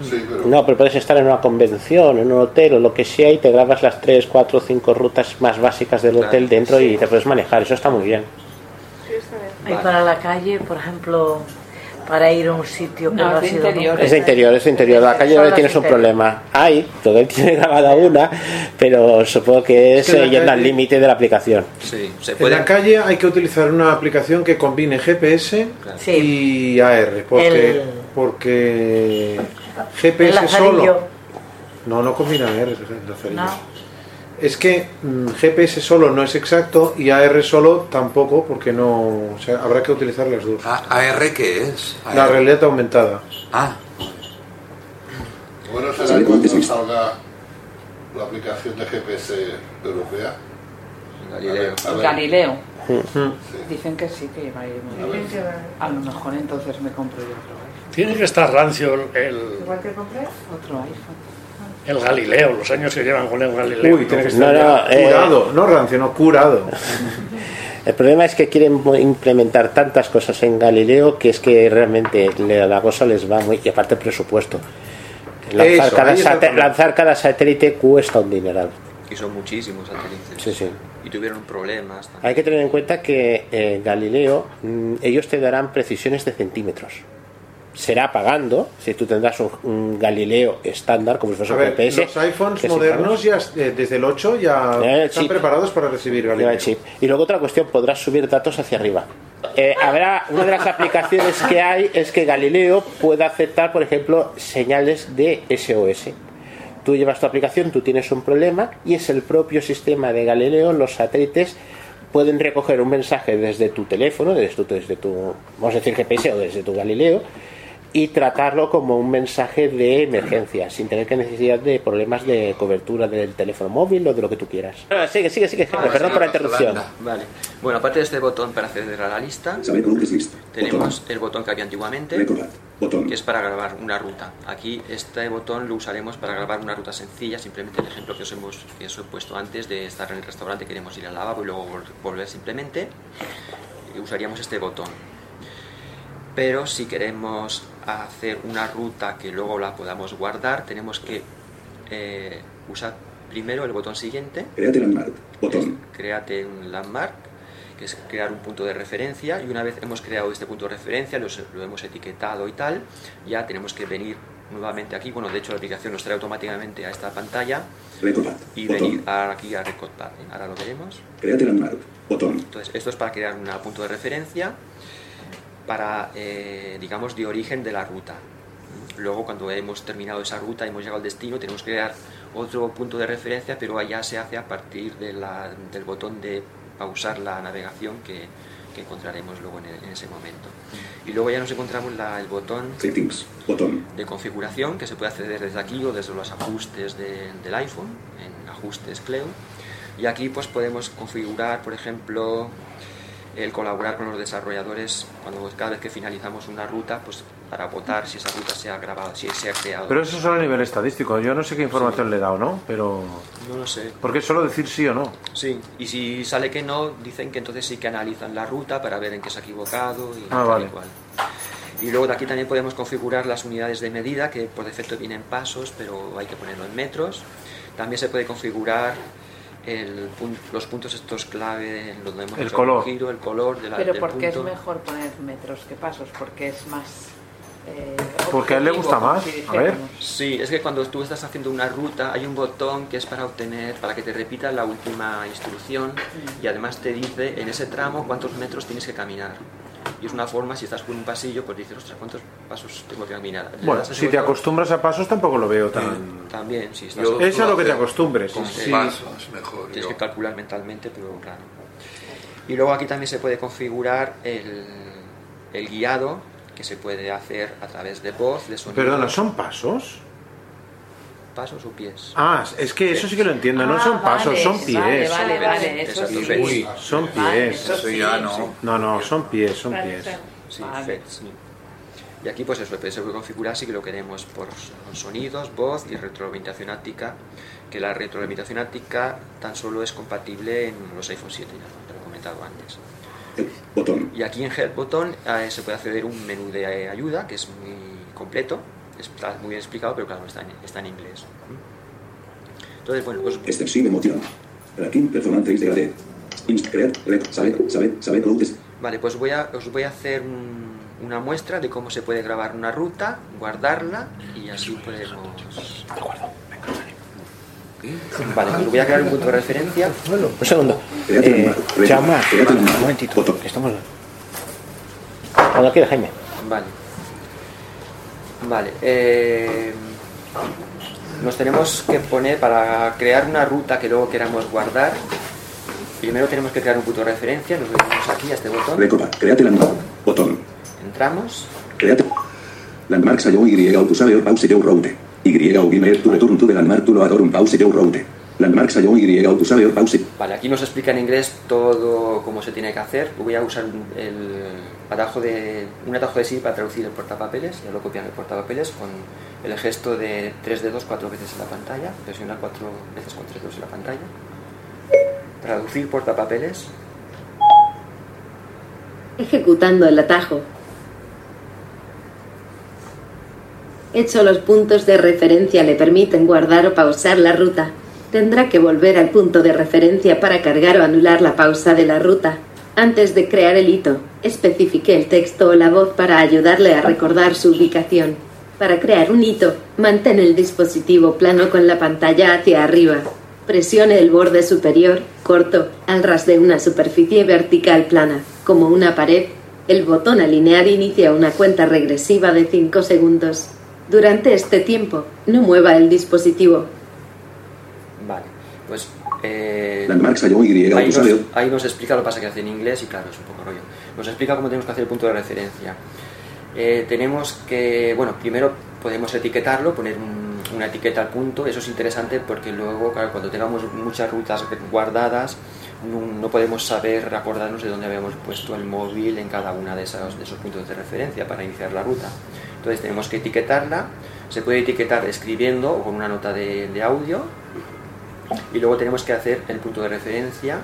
Speaker 9: Sí, pero
Speaker 2: No, pero puedes estar en una convención, en un hotel o lo que sea y te grabas las 3, 4, 5 rutas más básicas del
Speaker 8: Claro.
Speaker 2: hotel dentro y te puedes manejar. Eso está muy bien.
Speaker 7: Sí, está bien.
Speaker 3: Y para la calle, por ejemplo, para ir a un sitio que
Speaker 4: No,
Speaker 3: ha
Speaker 4: de
Speaker 3: sido
Speaker 4: interior.
Speaker 2: Es de interior, es de interior. La calle
Speaker 3: las
Speaker 2: tienes un
Speaker 3: interior.
Speaker 2: problema. Hay, todo él tiene grabada una, pero supongo que es
Speaker 10: Es que
Speaker 2: yendo al límite de la aplicación.
Speaker 8: Sí, se
Speaker 10: En
Speaker 8: puede.
Speaker 10: la calle hay que utilizar una aplicación que combine GPS y AR, porque,
Speaker 3: El-
Speaker 10: porque GPS solo... No, no combina AR, el lazarillo.
Speaker 3: No.
Speaker 10: es que mm, GPS solo no es exacto y AR solo tampoco, porque no. O sea, habrá que utilizar las dos.
Speaker 12: ¿AR qué es?
Speaker 10: La realidad aumentada.
Speaker 12: Ah.
Speaker 9: Bueno, será
Speaker 14: ¿Sabe cuánto
Speaker 9: cuando salga la aplicación de GPS europea.
Speaker 8: Galileo.
Speaker 9: A ver,
Speaker 4: Galileo. Dicen que sí, que va a ir muy bien. A lo mejor entonces me compro yo otro.
Speaker 6: Tiene que estar rancio el, el,
Speaker 1: ¿Igual te compré?
Speaker 4: Otro iPhone.
Speaker 6: el Galileo, los años que llevan con el Galileo.
Speaker 10: Uy, tiene que estar
Speaker 2: no,
Speaker 10: ya
Speaker 2: eh,
Speaker 10: curado, no rancio, no curado.
Speaker 2: El problema es que quieren implementar tantas cosas en Galileo que es que realmente la cosa les va muy. Y aparte el presupuesto.
Speaker 10: Eso,
Speaker 2: cada, lanzar cada satélite cuesta un dineral.
Speaker 8: Y son muchísimos satélites.
Speaker 2: Sí, sí.
Speaker 8: Y tuvieron problemas. también.
Speaker 2: Hay que tener en cuenta que eh, Galileo, mm, ellos te darán precisiones de centímetros. Será pagando, si tú tendrás un, un Galileo estándar, como si fuese
Speaker 10: A
Speaker 2: un
Speaker 10: ver,
Speaker 2: GPS.
Speaker 10: los iPhones modernos ya eh, desde el 8 ya
Speaker 2: el
Speaker 10: están preparados para recibir Galileo.
Speaker 2: chip. Y luego otra cuestión, podrás subir datos hacia arriba. Eh, habrá una de las aplicaciones que hay es que Galileo pueda aceptar, por ejemplo, señales de SOS. Tú llevas tu aplicación, tú tienes un problema y es el propio sistema de Galileo, los satélites pueden recoger un mensaje desde tu teléfono, desde tu, desde tu vamos a decir GPS o desde tu Galileo y tratarlo como un mensaje de emergencia, sin tener que necesidad de problemas de cobertura del teléfono móvil o de lo que tú quieras. Ah, sigue, sigue, sigue. Perdón por la interrupción.
Speaker 8: Vale. Bueno, aparte de este botón para acceder a la lista, tenemos el botón que había antiguamente,
Speaker 14: Recordad. Botón.
Speaker 8: que es para grabar una ruta. Aquí este botón lo usaremos para grabar una ruta sencilla, simplemente el ejemplo que os, hemos, que os he puesto antes de estar en el restaurante, queremos ir al lavabo y luego vol- volver simplemente, y usaríamos este botón. Pero si queremos hacer una ruta que luego la podamos guardar, tenemos que eh, usar primero el botón siguiente,
Speaker 14: Créate landmark. Botón.
Speaker 8: créate un landmark, que es crear un punto de referencia, y una vez hemos creado este punto de referencia, los- lo hemos etiquetado y tal, ya tenemos que venir nuevamente aquí, bueno, de hecho la aplicación nos trae automáticamente a esta pantalla
Speaker 14: Recordad.
Speaker 8: y
Speaker 14: Botón.
Speaker 8: venir a- aquí a Record Path, ¿eh? ahora lo veremos.
Speaker 14: Créate landmark. Botón.
Speaker 8: Entonces, esto es para crear un punto de referencia para, eh, digamos, de origen de la ruta. Luego, cuando hemos terminado esa ruta, hemos llegado al destino, tenemos que crear otro punto de referencia, pero allá se hace a partir de la- del botón de pausar la navegación que, que encontraremos luego en, el- en ese momento. Y luego ya nos encontramos la- el botón
Speaker 14: Settings. Botón.
Speaker 8: de configuración que se puede acceder desde aquí o desde los ajustes de- del iPhone, en ajustes Cleo. Y aquí pues podemos configurar, por ejemplo, el colaborar con los desarrolladores cuando cada vez que finalizamos una ruta, pues para votar si esa ruta se ha grabado, si se ha creado.
Speaker 10: Pero eso solo a nivel estadístico. Yo no sé qué información le he dado, ¿no? Pero.
Speaker 8: No lo sé.
Speaker 10: Porque es solo decir sí o no.
Speaker 8: Sí, y si sale que no, dicen que entonces sí que analizan la ruta para ver en qué se ha equivocado y
Speaker 10: Ah,
Speaker 8: tal
Speaker 10: vale.
Speaker 8: y cual. Y luego de aquí también podemos configurar las unidades de medida, que por defecto vienen pasos, pero hay que ponerlo en metros. También se puede configurar el pun- los puntos estos clave en donde hemos
Speaker 10: El
Speaker 8: hecho
Speaker 10: color.
Speaker 8: giro, el color de la,
Speaker 4: Pero
Speaker 8: del
Speaker 4: ¿por qué es
Speaker 8: punto.
Speaker 4: mejor poner metros que pasos? Porque es más... eh,
Speaker 10: Porque a él le gusta más.
Speaker 4: si
Speaker 10: A ver.
Speaker 8: Sí, es que cuando tú estás haciendo una ruta hay un botón que es para obtener, para que te repita la última instrucción y además te dice en ese tramo cuántos metros tienes que caminar. Y es una forma, si estás por un pasillo, pues dices, ostras, ¿cuántos pasos tengo que caminar?
Speaker 10: Bueno, si te acostumbras a pasos tampoco lo veo tan.
Speaker 8: También, si estás...
Speaker 10: Yo Es a lo que te acostumbres.
Speaker 12: Con
Speaker 10: Sí.
Speaker 12: pasos, mejor.
Speaker 8: Tienes
Speaker 12: yo.
Speaker 8: que calcular mentalmente, pero claro. Y luego aquí también se puede configurar el, el guiado, que se puede hacer a través de voz, de sonido.
Speaker 10: Perdona, ¿son pasos?
Speaker 8: ¿Pasos o pies?
Speaker 10: Ah, es que eso sí que lo entiendo. No
Speaker 4: Ah,
Speaker 10: son pasos, son pies.
Speaker 4: Vale, vale, vale, eso sí.
Speaker 12: Uy,
Speaker 10: Son pies.
Speaker 4: eso
Speaker 12: Eso
Speaker 4: sí,
Speaker 12: ya
Speaker 4: sí.
Speaker 12: no.
Speaker 10: No, no, son pies, son
Speaker 4: Vale,
Speaker 10: pies.
Speaker 8: Sí,
Speaker 4: Vale.
Speaker 8: FET, sí. Y aquí pues eso, se puede configurar si que lo queremos por sonidos, voz y retroalimentación áptica, que la retroalimentación áptica tan solo es compatible en los iPhone 7, ya te lo he comentado antes.
Speaker 14: Botón.
Speaker 8: Y aquí en Help Button eh, se puede acceder a un menú de ayuda que es muy completo, está muy bien explicado, pero claro, está en, está en inglés. Entonces, bueno, pues
Speaker 14: Extensive emoción. Rakim performance de. Saber. Saber. Saber columnas.
Speaker 8: Vale, pues voy a, os voy a hacer un- una muestra de cómo se puede grabar una ruta, guardarla y así podemos... Vale, pues voy a crear un punto de referencia.
Speaker 2: Un segundo. Eh, llama. Un momentito. Que Estamos. Cuando quieras, Jaime.
Speaker 8: Vale. Vale. eh, nos tenemos que poner para crear una ruta que luego queramos guardar. Primero tenemos que crear un punto de referencia, nos venimos aquí a este botón.
Speaker 14: Recopa. Create landmark. Botón.
Speaker 8: Entramos.
Speaker 14: Create. Landmark sayo y autosave or pause your route. Y o gimer to return to the landmark to load or un pause your route. Landmark sayo y autosave or pause.
Speaker 8: Vale, aquí nos explica en inglés todo cómo se tiene que hacer. Voy a usar un- el atajo de, un atajo de sí para traducir el portapapeles. Ya lo copian el portapapeles con el gesto de tres dedos cuatro veces en la pantalla. Presiona cuatro veces con tres dedos en la pantalla. Traducir portapapeles.
Speaker 15: Ejecutando el atajo. Hecho los puntos de referencia le permiten guardar o pausar la ruta. Tendrá que volver al punto de referencia para cargar o anular la pausa de la ruta. Antes de crear el hito, especifique el texto o la voz para ayudarle a recordar su ubicación. Para crear un hito, mantén el dispositivo plano con la pantalla hacia arriba. Presione el borde superior, corto, al ras de una superficie vertical plana, como una pared. El botón alinear inicia una cuenta regresiva de 5 segundos. Durante este tiempo, no mueva el dispositivo.
Speaker 8: Pues... Eh,
Speaker 14: Landmark sayo y
Speaker 8: ahí, nos, ahí nos explica lo que pasa que hace en inglés y claro, es un poco rollo. Nos explica cómo tenemos que hacer el punto de referencia. Eh, tenemos que, bueno, primero podemos etiquetarlo, poner un- una etiqueta al punto, eso es interesante porque luego, claro, cuando tengamos muchas rutas guardadas, no, no podemos saber, acordarnos de dónde habíamos puesto el móvil en cada una de esos, de esos puntos de referencia para iniciar la ruta. Entonces tenemos que etiquetarla, se puede etiquetar escribiendo o con una nota de, de audio, y luego tenemos que hacer el punto de referencia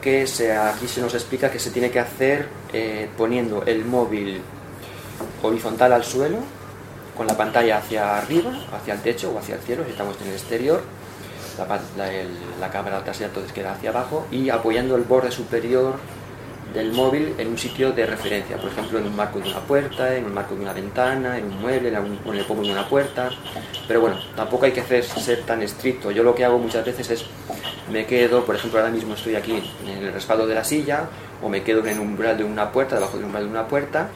Speaker 8: que aquí se nos explica que se tiene que hacer eh, poniendo el móvil horizontal al suelo con la pantalla hacia arriba, hacia el techo o hacia el cielo si estamos en el exterior. La, la cámara trasera entonces queda hacia abajo y apoyando el borde superior del móvil en un sitio de referencia, por ejemplo en un marco de una puerta, en un marco de una ventana, en un mueble, en algún- o en una puerta. Pero bueno, tampoco hay que hacer, ser tan estricto. Yo lo que hago muchas veces es, me quedo, por ejemplo ahora mismo estoy aquí en el respaldo de la silla, o me quedo en el umbral de una puerta, debajo del umbral de una puerta,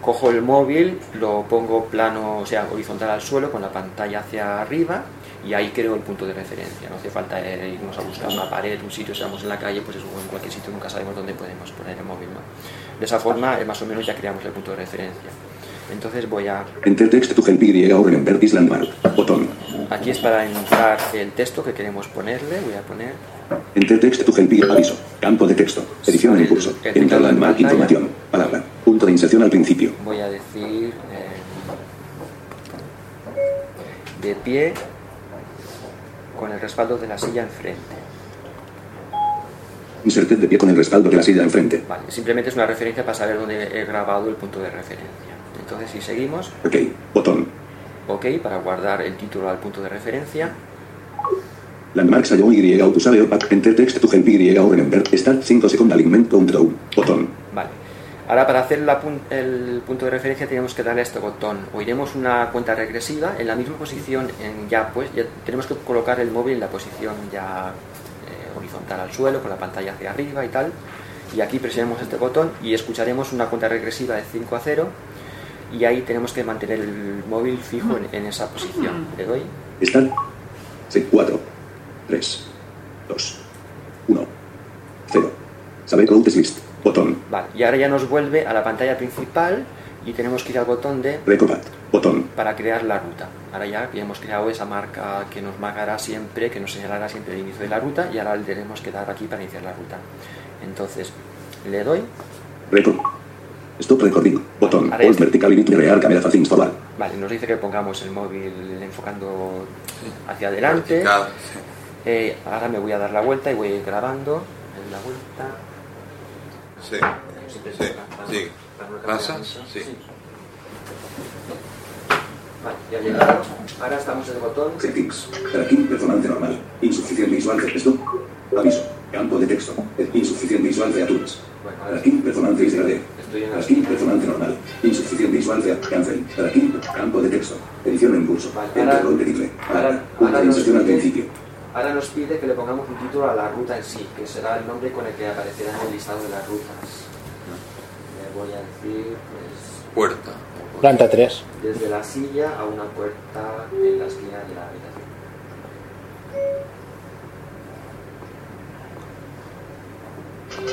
Speaker 8: cojo el móvil, lo pongo plano, o sea, horizontal al suelo, con la pantalla hacia arriba, y ahí creo el punto de referencia. No hace falta eh, irnos a buscar una pared, un sitio, si estamos en la calle, pues eso, en cualquier sitio nunca sabemos dónde podemos poner el móvil. ¿no? De esa forma, eh, más o menos ya creamos el punto de referencia. Entonces voy a...
Speaker 14: Enter text to help landmark. Botón.
Speaker 8: Aquí es para entrar el texto que queremos ponerle. Voy a poner...
Speaker 14: Enter text to help y aviso. Campo de texto. Edición en curso. Enter landmark información. Palabra. Punto de inserción al principio.
Speaker 8: Voy a decir... eh, de pie con el respaldo de la silla enfrente.
Speaker 14: Inserted de pie con el respaldo de la silla enfrente.
Speaker 8: Vale, simplemente es una referencia para saber dónde he grabado el punto de referencia. Entonces, si seguimos,
Speaker 14: Ok. Botón.
Speaker 8: OK para guardar el título al punto de referencia.
Speaker 14: Landmark sayo y autosave back. Enter text to help y o remember. Start 5 second alignment countdown. Botón.
Speaker 8: Vale. Ahora para hacer la pun- el punto de referencia tenemos que darle a este botón. Oiremos una cuenta regresiva en la misma posición en ya pues ya tenemos que colocar el móvil en la posición ya eh, horizontal al suelo con la pantalla hacia arriba y tal. Y aquí presionamos este botón y escucharemos una cuenta regresiva de 5 a 0 y ahí tenemos que mantener el móvil fijo en, en esa posición. Le doy.
Speaker 14: Start. 4. 3. 2. 1. 0. Saber routes list. Botón.
Speaker 8: Vale. Y ahora ya nos vuelve a la pantalla principal y tenemos que ir al botón de
Speaker 14: Recopat. Botón.
Speaker 8: para crear la ruta. Ahora ya hemos creado esa marca que nos marcará siempre, que nos señalará siempre el inicio de la ruta y ahora le tenemos que dar aquí para iniciar la ruta. Entonces, le doy,
Speaker 14: Record. Stop recording. Botón.
Speaker 8: Ahora
Speaker 14: Hold vertical init rear camera facing forward.
Speaker 8: vale, nos dice que pongamos el móvil enfocando hacia adelante.
Speaker 12: Vertical.
Speaker 8: Eh, ahora me voy a dar la vuelta y voy a ir grabando en la vuelta.
Speaker 12: Sí, sí, sí. ¿Pasa? Sí.
Speaker 8: Vale, ya llegado. Ahora estamos en el botón.
Speaker 14: Settings. Tracking performance normal. Insuficiente visual de texto. Aviso. Campo de texto. Insuficiente visual de atunes. Tracking performance is grade.
Speaker 8: Estoy en el
Speaker 14: Tracking performance normal. Insuficiente visual de cancel. Tracking. Campo de texto. Edición en curso. Enter title.
Speaker 8: ahora-
Speaker 14: Punto
Speaker 8: ahora
Speaker 14: de
Speaker 8: nos
Speaker 14: inserción al principio.
Speaker 8: Ahora nos pide que le pongamos un título a la ruta en sí, que será el nombre con el que aparecerá en el listado de las rutas. Le voy a decir, pues,
Speaker 12: Puerta.
Speaker 2: Planta 3.
Speaker 8: Desde la silla a una puerta en la esquina de la habitación.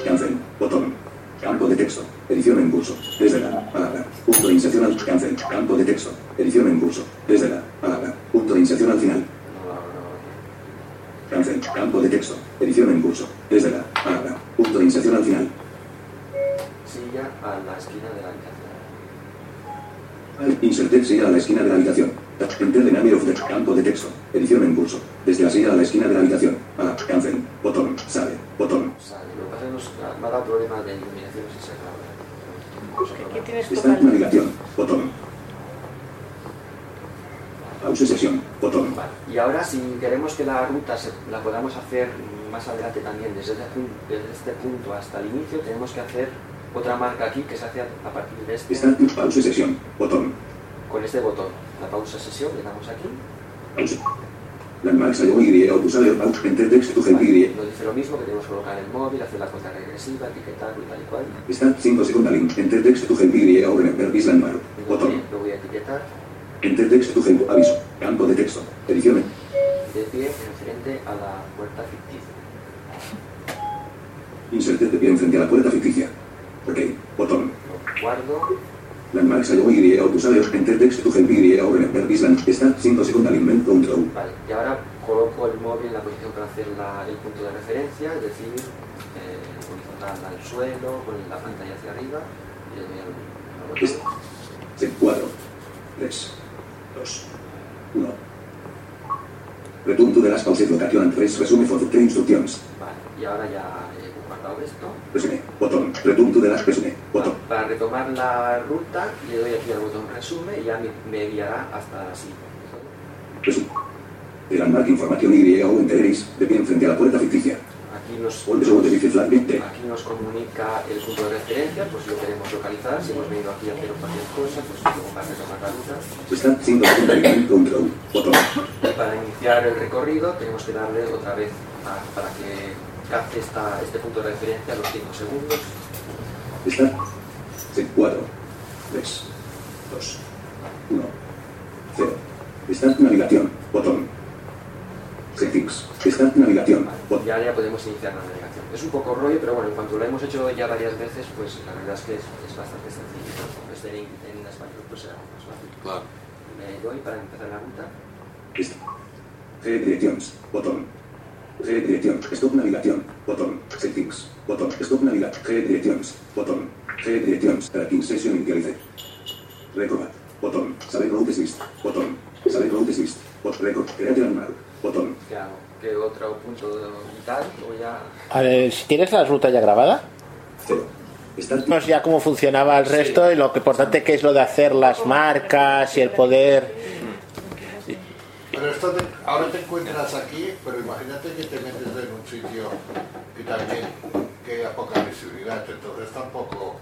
Speaker 14: Cancel. Botón. Campo de texto. Edición en curso. Desde la palabra. Punto de inserción al cancel. Campo de texto. Edición en curso. Desde la palabra. Punto de inserción al final. Cancel. Campo de texto. Edición en curso. Desde la palabra. Punto de inserción al final.
Speaker 8: Silla a la esquina de la habitación.
Speaker 14: Inserted silla a la esquina de la habitación. Enter the name of the campo de texto. Edición en curso. Desde la silla a la esquina de la habitación. Para. Cancel. Botón. Sale. Botón.
Speaker 8: Sale. Lo que pasa es que nos- me ha dado problema de iluminación si se acaba.
Speaker 3: ¿Qué tienes
Speaker 14: Start navegación. Botón. Pause sesión. Botón.
Speaker 8: Y ahora si queremos que la ruta se- la podamos hacer más adelante también, desde este, desde este punto hasta el inicio, tenemos que hacer otra marca aquí que se hace a partir de este,
Speaker 14: Start pause sesión. Botón.
Speaker 8: con este botón. La pausa sesión, le damos aquí.
Speaker 14: Pause. Landmark salió Y o usar pause. Enter text to.
Speaker 8: Nos dice lo mismo que tenemos que colocar el móvil, hacer la cuenta regresiva, etiquetarlo y tal y cual.
Speaker 14: Start 5 second link. Enter text to Y o remember this landmark. Botón.
Speaker 8: Lo voy a etiquetar
Speaker 14: Enter text to aviso. Campo de texto. Edición.
Speaker 8: de pie enfrente a la puerta ficticia.
Speaker 14: Inserted de pie enfrente a la puerta ficticia. Ok. Botón.
Speaker 8: Guardo,
Speaker 14: Landmark salió Y o usar Enter text to help Y o remember this landmark. Start 5 second link. Control.
Speaker 8: vale. Y ahora coloco el móvil en la posición para hacer la- el punto de referencia, es decir, eh, horizontal al suelo, con la pantalla hacia arriba y botón.
Speaker 14: Set 4, 3, 2, 1. Return to the last pause location and press resume for the instructions.
Speaker 8: Vale, y ahora ya he guardado esto.
Speaker 14: Resume. Botón. Return to the last resume. Botón.
Speaker 8: Para retomar la ruta, le doy aquí al botón resume y ya me, me guiará hasta silla.
Speaker 14: Resume. The landmark information Y o enteréis de pie enfrente a la puerta ficticia.
Speaker 8: Aquí nos, aquí nos comunica el punto de referencia, pues lo queremos localizar, si hemos venido aquí a hacer cualquier cosa, pues luego para retomar la ruta.
Speaker 14: Start 5 second control. Botón.
Speaker 8: Y para iniciar el recorrido tenemos que darle otra vez a- para que capte esta, este punto de referencia a los 5 segundos.
Speaker 14: Set 4, 3, 2, 1, 0. Start navegación. Botón. Settings. Start navegación.
Speaker 8: Y ahora ya podemos iniciar la navegación. Es un poco rollo, pero bueno, en cuanto lo hemos hecho ya varias veces, pues la verdad es que es, es bastante sencillo. Este en, en español pues será más fácil.
Speaker 12: Claro.
Speaker 8: Le doy para empezar la ruta.
Speaker 14: G directions. Botón. G dirección. Stop navegación. Botón. Settings. Botón. Stop navegación. G directions. Botón. G directions. Tracking session initialize. Record. Botón. Select routes list. Botón. Select routes list. Bot record. Create landmark. Botón.
Speaker 8: ¿Qué hago? ¿Qué otro punto vital? O ya...
Speaker 2: A ver, si tienes la ruta ya grabada. Vemos ya cómo funcionaba el resto y lo que importante que es lo de hacer las marcas y el poder.
Speaker 9: Pero esto te- ahora te encuentras aquí, pero imagínate que te metes en un sitio que también que haya poca visibilidad, entonces tampoco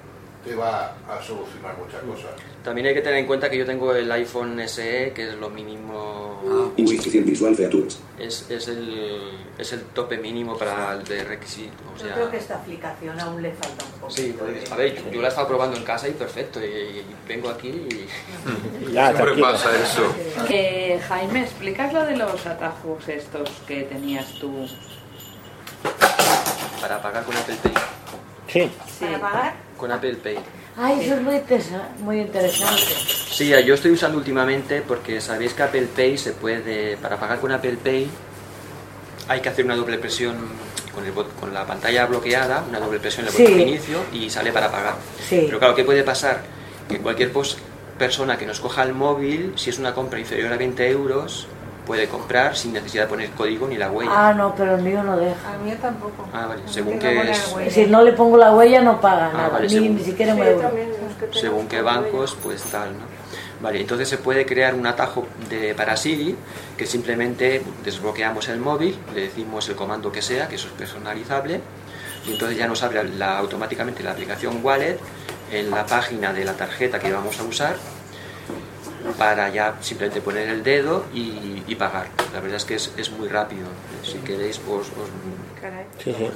Speaker 9: te va a solucionar muchas cosas.
Speaker 8: También hay que tener en cuenta que yo tengo el iPhone SE, que es lo mínimo...
Speaker 14: Insuficient visual features.
Speaker 8: Es, es, el, es el tope mínimo para el de requisito. O
Speaker 11: Yo creo que esta aplicación aún le falta un poco.
Speaker 8: Sí, pues, a ver, yo, yo la he estado probando en casa y perfecto, y, y vengo aquí y...
Speaker 2: Ya,
Speaker 12: Siempre
Speaker 2: tranquilo.
Speaker 12: pasa eso.
Speaker 4: Eh, Jaime, ¿explicas lo de los atajos estos que tenías tú?
Speaker 8: Para pagar con Apple Pay.
Speaker 2: Sí.
Speaker 11: ¿Para pagar?
Speaker 8: Con Apple Pay.
Speaker 3: Ay, eso es muy, interesa- muy interesante.
Speaker 8: Sí, yo estoy usando últimamente porque sabéis que Apple Pay se puede, para pagar con Apple Pay hay que hacer una doble presión con, el bot- con la pantalla bloqueada, una doble presión en el
Speaker 3: Sí.
Speaker 8: botón de inicio y sale para pagar.
Speaker 3: Sí.
Speaker 8: Pero claro, ¿qué puede pasar? Que cualquier persona que nos coja el móvil, si es una compra inferior a 20 euros, puede comprar sin necesidad de poner código ni la huella.
Speaker 3: Ah, no, pero el mío no deja.
Speaker 1: A mí tampoco.
Speaker 8: Ah, vale, según
Speaker 1: que
Speaker 8: es.
Speaker 3: Si no le pongo la huella no paga
Speaker 8: Ah,
Speaker 3: nada,
Speaker 8: vale,
Speaker 3: ni,
Speaker 8: según-
Speaker 3: ni siquiera
Speaker 1: Sí,
Speaker 3: euro.
Speaker 8: según qué bancos, pues tal, ¿no? Vale, entonces se puede crear un atajo de, para Siri que simplemente desbloqueamos el móvil, le decimos el comando que sea, que eso es personalizable, y entonces ya nos abre la- automáticamente la aplicación Wallet en la página de la tarjeta que vamos a usar para ya simplemente poner el dedo y, y pagar. La verdad es que es, es muy rápido. Si queréis, os, os-
Speaker 1: caray.
Speaker 2: Sí, sí.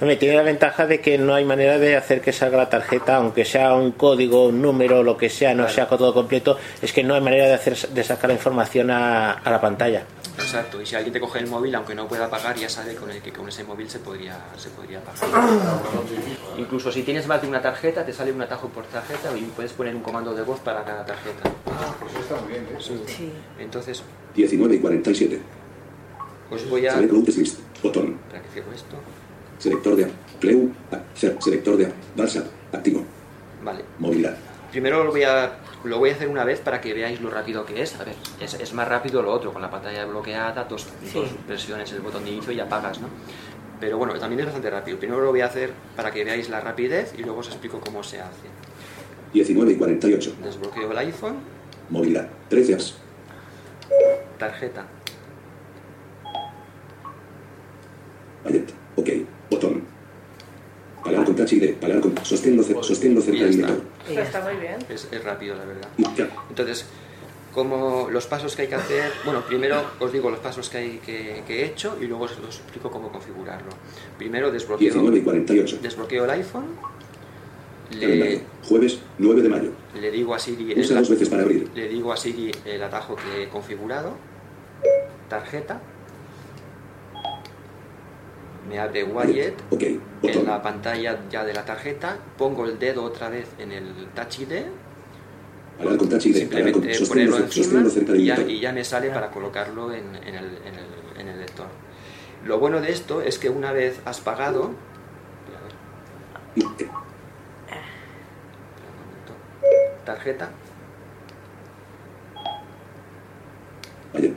Speaker 2: Hombre, tiene la ventaja de que no hay manera de hacer que salga la tarjeta, aunque sea un código, un número, lo que sea, no sea todo completo, es que no hay manera de hacer de sacar la información a, a la pantalla.
Speaker 8: Exacto, y si alguien te coge el móvil, aunque no pueda pagar, ya sabe con el que con ese móvil se podría, se podría pagar. Incluso si tienes más de una tarjeta, te sale un atajo por tarjeta y puedes poner un comando de voz para cada tarjeta.
Speaker 9: Pues está muy bien, ¿eh?
Speaker 8: Sí. Entonces,
Speaker 14: 19 y 47.
Speaker 8: os voy a...
Speaker 14: Select Routes List. Botón.
Speaker 8: Cierro esto.
Speaker 14: Selector de se- Selector de WhatsApp. Activo.
Speaker 8: Vale.
Speaker 14: Movilidad.
Speaker 8: Primero lo voy a lo voy a hacer una vez para que veáis lo rápido que es. A ver, es, es más rápido lo otro, con la pantalla bloqueada, dos,
Speaker 3: Sí.
Speaker 8: dos presiones el botón de inicio y apagas, ¿no? Pero bueno, también es bastante rápido. Primero lo voy a hacer para que veáis la rapidez y luego os explico cómo se hace.
Speaker 14: 19 y 48.
Speaker 8: Desbloqueo el iPhone,
Speaker 14: Movilidad. 13 apps.
Speaker 8: tarjeta,
Speaker 14: Ballet. Ok. Botón. Pagar con Touch ID. Pagar con... Sosténlo, sosténlo cerca del.
Speaker 7: Eso está muy bien.
Speaker 8: es, es rápido la verdad. Entonces, como los pasos que hay que hacer, bueno, primero os digo los pasos que, hay, que, que he hecho y luego os, os explico cómo configurarlo. Primero desbloqueo,
Speaker 14: 19 y 48.
Speaker 8: desbloqueo el iPhone, le,
Speaker 14: Jueves 9 de mayo.
Speaker 8: le digo a Siri
Speaker 14: Usa
Speaker 8: el-
Speaker 14: dos veces para abrir.
Speaker 8: le digo a Siri el atajo que he configurado, tarjeta, me abre
Speaker 14: Ok.
Speaker 8: en la pantalla ya de la tarjeta, pongo el dedo otra vez en el Touch ID,
Speaker 14: Pagar con Touch ID. Pagar con...
Speaker 8: simplemente ponerlo encima
Speaker 14: cerca
Speaker 8: y ya,
Speaker 14: lector.
Speaker 8: y ya me sale para colocarlo en, en el, en el- en el lector. Lo bueno de esto es que una vez has pagado, tarjeta,
Speaker 14: Ballet.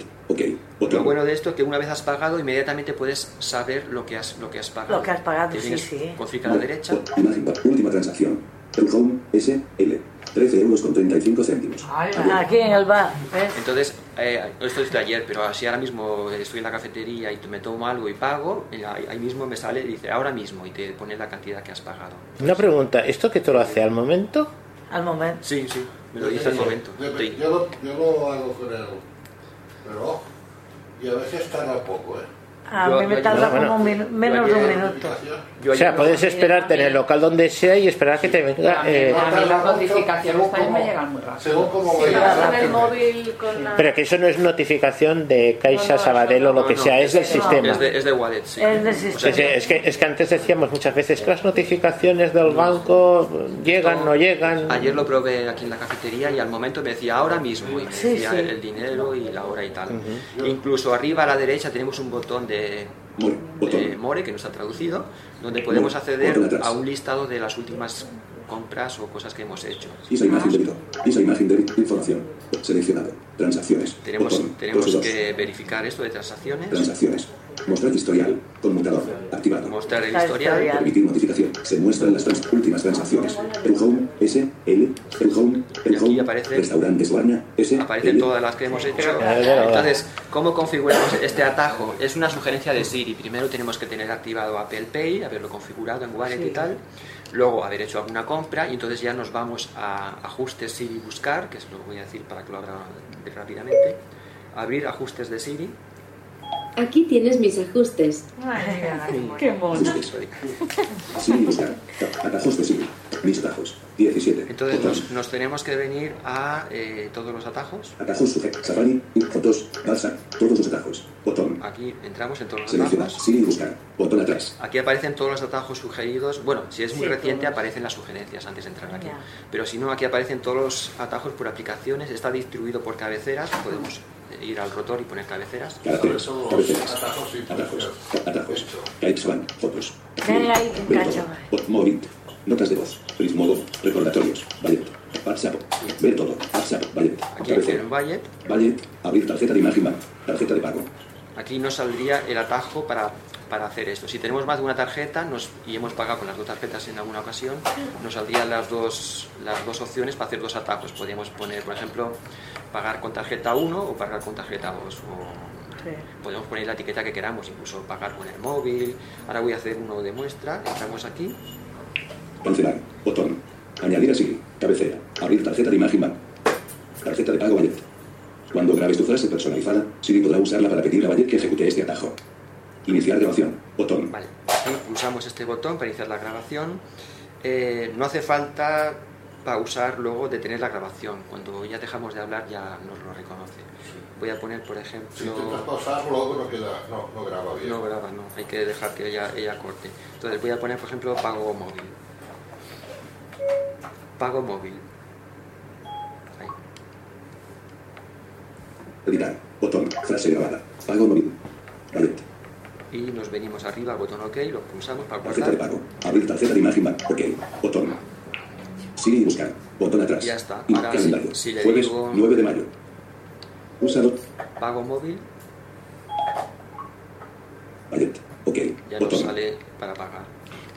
Speaker 14: Ok.
Speaker 8: lo bueno de esto es que una vez has pagado inmediatamente puedes saber lo que has, lo que has pagado.
Speaker 3: Lo que has pagado, sí, sí.
Speaker 8: config a la derecha.
Speaker 14: Imagen. pa- Última transacción. El Home S. L. 13 euros con 35 céntimos.
Speaker 3: Aquí en el bar, ¿ves?
Speaker 8: Entonces, eh, esto es de ayer, pero si ahora mismo estoy en la cafetería y me tomo algo y pago, ahí mismo me sale y dice ahora mismo y te pone la cantidad que has pagado.
Speaker 2: Una pregunta, ¿esto que te lo hace al momento?
Speaker 3: Al momento.
Speaker 8: Sí, sí, me lo dice al momento.
Speaker 9: Yo,
Speaker 8: Sí.
Speaker 9: yo lo, yo lo hago con el reloj y a veces tarda poco, ¿eh?
Speaker 3: A
Speaker 8: Yo-
Speaker 3: mí me tarda
Speaker 2: bueno,
Speaker 3: como minu- menos de un minuto.
Speaker 8: Yo
Speaker 2: O sea, puedes esperarte en el local donde sea y esperar que te venga... eh,
Speaker 4: A mí las
Speaker 9: tarda mucho,
Speaker 4: notificaciones también me llegan muy rápido.
Speaker 9: Según como
Speaker 7: Sí, el móvil con la...
Speaker 2: pero que eso no es notificación de Caixa,
Speaker 7: No, no,
Speaker 2: Sabadell o lo
Speaker 8: No,
Speaker 2: que
Speaker 8: no,
Speaker 2: sea, es del
Speaker 8: no,
Speaker 2: sistema.
Speaker 8: Es de, es de wallet, sí.
Speaker 3: Es del
Speaker 8: O sea,
Speaker 2: Sí, sí, es, que, es que antes decíamos muchas veces que las notificaciones del banco llegan, no llegan.
Speaker 8: Ayer lo probé aquí en la cafetería y al momento me decía ahora mismo y me decía el dinero y la hora y tal. Incluso arriba a la derecha tenemos un botón de,
Speaker 14: More.
Speaker 8: De More que no está traducido, donde podemos acceder a un listado de las últimas compras o cosas que hemos hecho.
Speaker 14: Isa imagen débito. Isa imagen débito. Información. Seleccionado. Transacciones.
Speaker 8: Tenemos,
Speaker 14: Botón.
Speaker 8: tenemos
Speaker 14: 2 de 2.
Speaker 8: que verificar esto de transacciones,
Speaker 14: Transacciones. Mostrar historial. Conmutador. Activado.
Speaker 8: mostrar el historial.
Speaker 3: historial.
Speaker 14: Permitir notificación. Se muestran las trans- últimas transacciones. El Home S. L. El Home. El
Speaker 8: Y aquí
Speaker 14: Home.
Speaker 8: aparece-
Speaker 14: Restaurantes Warna S.
Speaker 8: Aparecen
Speaker 14: L.
Speaker 8: todas las que hemos hecho. Entonces, ¿cómo configuramos este atajo? Es una sugerencia de Siri. Primero tenemos que tener activado Apple Pay, haberlo configurado en Wallet y tal. Luego haber hecho alguna compra y entonces ya nos vamos a ajustes Siri buscar, que es lo que voy a decir para que lo abra rápidamente. Abrir ajustes de Siri.
Speaker 15: Aquí tienes mis ajustes.
Speaker 3: Qué mono.
Speaker 14: Ajustes. Siri buscar. Atajos de Siri. Mis atajos. 17.
Speaker 8: Entonces nos, nos tenemos que venir a eh, todos los atajos.
Speaker 14: Atajos sujetos. Safari. Fotos. WhatsApp. Todos los atajos. Botón.
Speaker 8: Aquí entramos en todos los
Speaker 14: Seleccionar.
Speaker 8: atajos.
Speaker 14: Siri buscar. Botón atrás.
Speaker 8: Aquí aparecen todos los atajos sugeridos. Bueno, si es muy
Speaker 3: Sí,
Speaker 8: reciente
Speaker 3: todos.
Speaker 8: aparecen las sugerencias antes de entrar aquí.
Speaker 3: Ya.
Speaker 8: Pero si no, aquí aparecen todos los atajos por aplicaciones. Está distribuido por cabeceras. Podemos ir al rotor y poner cabeceras.
Speaker 14: Cabeceras.
Speaker 9: atajos.
Speaker 14: Atajos. Atajos. Fotos.
Speaker 3: Cacho.
Speaker 14: Notas de voz. Modo. Recordatorios. Ballet. WhatsApp. Ver todo. WhatsApp. Ballet.
Speaker 8: Aquí en Ballet.
Speaker 14: Ballet. Abrir tarjeta de imagen. Tarjeta de pago.
Speaker 8: Aquí nos saldría el atajo para, para hacer esto. Si tenemos más de una tarjeta nos, y hemos pagado con las dos tarjetas en alguna ocasión, nos saldrían las dos, las dos opciones para hacer dos atajos. Podríamos poner, por ejemplo, pagar con tarjeta 1 o pagar con tarjeta 2. O
Speaker 3: Sí.
Speaker 8: podemos poner la etiqueta que queramos, incluso pagar con el móvil. Ahora voy a hacer uno de muestra. Entramos aquí.
Speaker 14: Cancelar. Botón. Añadir a Siri. Cabecera. Abrir tarjeta de imagen bank. Tarjeta de pago Ballet. Cuando grabes tu frase personalizada, Siri podrá usarla para pedirle a Ballet que ejecute este atajo. Iniciar grabación. Botón.
Speaker 8: Vale. Pulsamos este botón para iniciar la grabación. Eh, no hace falta pausar luego detener la grabación. Cuando ya dejamos de hablar ya nos lo reconoce. Voy a poner, por ejemplo...
Speaker 9: Si intentas pausar, luego no, queda, no, no graba bien.
Speaker 8: No graba, no. Hay que dejar que ella, ella corte. Entonces voy a poner, por ejemplo, pago móvil. Pago móvil.
Speaker 14: Editar. Botón. Frase grabada. Pago móvil. Vale.
Speaker 8: Y nos venimos arriba al botón OK, lo pulsamos para
Speaker 14: Tarjeta de
Speaker 8: guardar.
Speaker 14: pago. Abrir tarjeta de imagen. Ok. Botón. Siri y buscar. Botón atrás.
Speaker 8: Ya está. Ahora,
Speaker 14: calendario.
Speaker 8: si- si le
Speaker 14: Jueves
Speaker 8: digo-
Speaker 14: 9 de mayo. Usado.
Speaker 8: Pago móvil,
Speaker 14: Ballet. Ok.
Speaker 8: ya
Speaker 14: Botón.
Speaker 8: sale para pagar.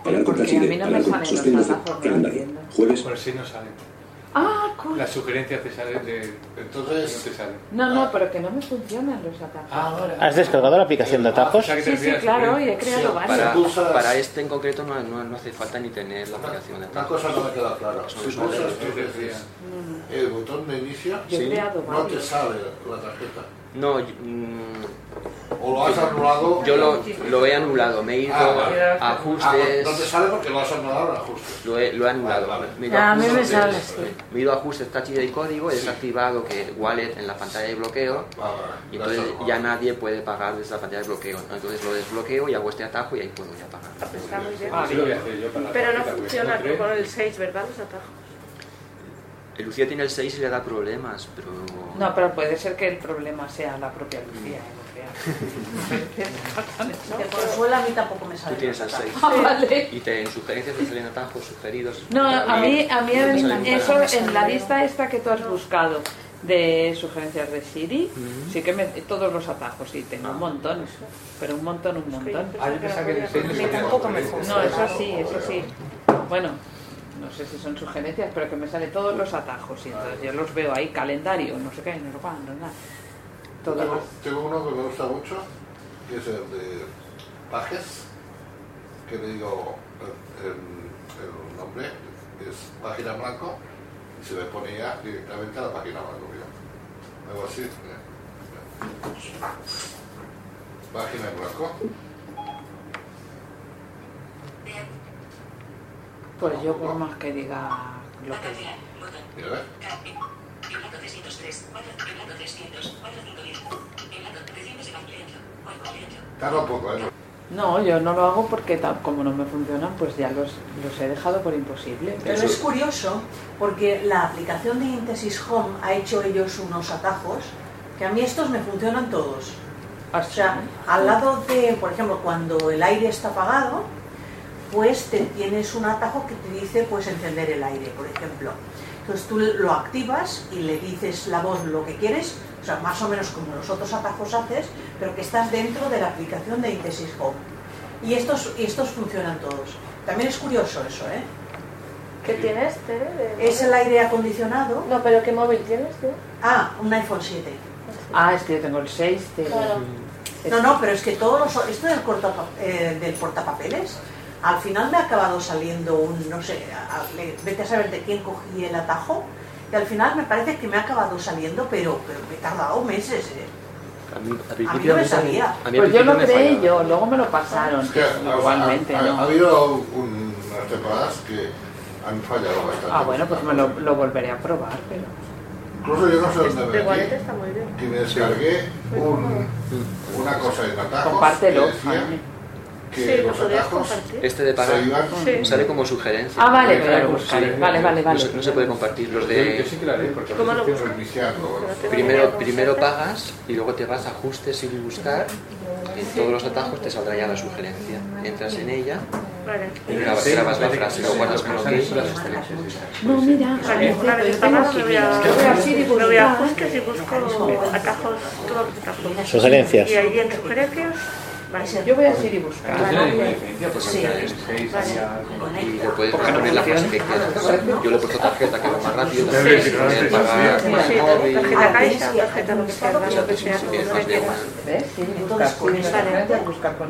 Speaker 14: Pagar con
Speaker 4: Porque a mí no me salen los atajos, no
Speaker 14: Calendario. Jueves.
Speaker 5: Por si no salen.
Speaker 4: Ah, coño.
Speaker 5: Las sugerencias te salen de.
Speaker 9: Entonces.
Speaker 5: No te salen.
Speaker 4: No, no, pero que no me funcionan los atajos.
Speaker 5: Ah,
Speaker 2: ¿Has descargado la aplicación de atajos?
Speaker 4: Sí, sí, claro, y he creado varios.
Speaker 8: Para,
Speaker 9: pulsas-
Speaker 8: para este en concreto no, no, no hace falta ni tener la aplicación de
Speaker 9: Una
Speaker 8: atajos.
Speaker 9: cosa no me queda clara. Si pulsas tres veces el botón de inicio,
Speaker 8: Sí.
Speaker 9: no te sale la tarjeta.
Speaker 8: No, yo- mm,
Speaker 9: O lo has anulado.
Speaker 8: Yo lo, lo he anulado, me he ido
Speaker 9: Ah, vale.
Speaker 8: a
Speaker 9: Ah,
Speaker 8: ajustes.
Speaker 9: no te sale porque lo has anulado en ajustes.
Speaker 8: Lo he, lo he anulado. Me he ido
Speaker 3: Ah, a mí me
Speaker 8: ajustes,
Speaker 3: sale, sí.
Speaker 8: Me he ido a ajustes ID y código, he desactivado que wallet en la pantalla de bloqueo y entonces ya nadie puede pagar desde la pantalla de bloqueo. Entonces lo desbloqueo y hago este atajo y ahí puedo ya pagar.
Speaker 7: Está muy bien.
Speaker 5: Así lo voy a hacer yo para la
Speaker 7: Pero no funciona con el 6, ¿verdad? Los atajos.
Speaker 8: El Lucía tiene el 6 y le da problemas, pero...
Speaker 4: No, pero puede ser que el problema sea la propia Lucía. ¿eh?
Speaker 11: De consuela a mí tampoco me
Speaker 8: Tú
Speaker 11: sale.
Speaker 8: tienes el 6.
Speaker 4: Ah, vale.
Speaker 8: Y te, en sugerencias te salen atajos sugeridos.
Speaker 4: No, a mí, a mí
Speaker 8: salen
Speaker 4: eso en la lista esta que tú has buscado de sugerencias de Siri, sí que me, todos los atajos, sí, tengo un montón, pero un montón, un montón.
Speaker 5: Ah, yo pensaba que salía
Speaker 4: tampoco me. No, eso sí, eso sí. Bueno, no sé si son sugerencias, pero que me salen todos los atajos y entonces yo los veo ahí, calendario, no sé qué, no sé cuándo, nada. Todo
Speaker 9: Tengo, uno que me gusta mucho, que es el de Pages, que le digo el, el- nombre, es página en blanco, y se me pone ya directamente a la página blanco. mira. Algo así. mira. Página en blanco.
Speaker 4: Pues yo por más que diga lo que
Speaker 9: poco, ¿eh?
Speaker 4: No, yo no lo hago porque tal como no me funcionan, pues ya los, los he dejado por imposible.
Speaker 11: Pero es curioso porque la aplicación de Intesis Home ha hecho ellos unos atajos que a mí estos me funcionan todos.
Speaker 4: Ah,
Speaker 11: O sea, al lado de, por ejemplo, cuando el aire está apagado, pues te tienes un atajo que te dice pues encender el aire, por ejemplo. Entonces tú lo activas y le dices la voz lo que quieres, o sea, más o menos como los otros atajos haces, pero que estás dentro de la aplicación de Intesis Home. Y estos, y estos funcionan todos. También es curioso eso, ¿eh?
Speaker 7: ¿Qué tienes, Tere? de
Speaker 11: Es el aire acondicionado.
Speaker 7: No, pero ¿qué móvil tienes tú?
Speaker 11: Ah, un iPhone 7.
Speaker 4: Ah, es que yo tengo el 6 de...
Speaker 7: Claro.
Speaker 11: No, no, pero es que todos los, esto del, cortapa- eh, del portapapeles, al final me ha acabado saliendo un, no sé, a- a- le- vete a saber de quién cogí el atajo, y al final me parece que me ha acabado saliendo, pero, pero me he tardado meses, ¿eh?
Speaker 8: A mí,
Speaker 11: A no me salía.
Speaker 8: a mí al
Speaker 4: Pues yo lo
Speaker 8: me
Speaker 4: creé yo, luego me lo pasaron.
Speaker 9: Es que,
Speaker 4: Igualmente,
Speaker 9: ha, ha-
Speaker 4: ¿no?
Speaker 9: ha habido un- unas temporadas que han fallado bastante.
Speaker 4: Ah, bueno, pues me lo, lo volveré a probar, pero...
Speaker 9: Incluso yo no sé dónde
Speaker 7: Este
Speaker 9: me metí,
Speaker 7: está muy bien.
Speaker 9: que me descargué un, una cosa en atajos
Speaker 4: Compártelo,
Speaker 9: que decía
Speaker 4: Jaime.
Speaker 9: Que
Speaker 7: Sí, lo
Speaker 9: los
Speaker 7: podrías
Speaker 9: atajos
Speaker 7: compartir.
Speaker 8: Este de pagar
Speaker 7: Sí.
Speaker 8: sale como sugerencia.
Speaker 4: Ah, vale, voy a
Speaker 8: claro,
Speaker 4: buscar.
Speaker 8: sí,
Speaker 4: Vale, vale,
Speaker 8: no
Speaker 4: vale.
Speaker 8: se- No se puede compartir los de...
Speaker 5: yo sí que haré, porque
Speaker 8: Primero, primero pagas y luego te vas a ajustes y buscar. En todos los atajos te saldrá ya la sugerencia. Entras en ella
Speaker 7: Vale.
Speaker 8: y grabas, grabas la frase, lo guardas con.
Speaker 4: No, mira,
Speaker 7: Vale, una vez pagado me voy a, me voy a ajustes y busco atajos, todos los atajos.
Speaker 2: Sugerencias.
Speaker 7: Y ahí en sugerencias, vale.
Speaker 4: Yo voy a Siri buscar.
Speaker 5: ¿No tiene ninguna diferencia? Porque
Speaker 11: Sí.
Speaker 5: entre el seis había algo-
Speaker 8: Y le puedes poner la frase que quieras. Yo le he puesto tarjeta que va más rápido,
Speaker 5: Sí,
Speaker 8: también
Speaker 5: sí, sí,
Speaker 8: pagar
Speaker 5: sí.
Speaker 8: con
Speaker 7: Sí,
Speaker 8: el móvil.
Speaker 7: tarjeta caixa, tarjeta lo que sea, vale, lo que sea,
Speaker 8: una.
Speaker 4: ¿Ves?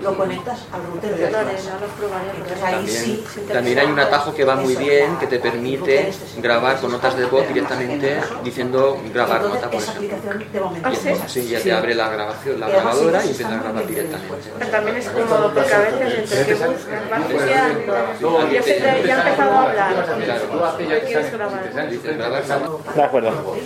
Speaker 11: Lo conectas al router de
Speaker 8: También, también hay un atajo que va muy bien que te permite grabar con notas de voz directamente diciendo grabar nota, por ejemplo.
Speaker 11: aplicación de momento
Speaker 7: Ah, sí.
Speaker 11: no.
Speaker 8: Sí, ya te abre la grabación, la
Speaker 11: Y
Speaker 8: grabadora y empieza a grabar directamente.
Speaker 7: Pero también es cómodo porque a veces entre que buscas, vas deseando. Yo sé que ya he empezado a hablar. ¿Qué quieres grabar?
Speaker 2: De acuerdo.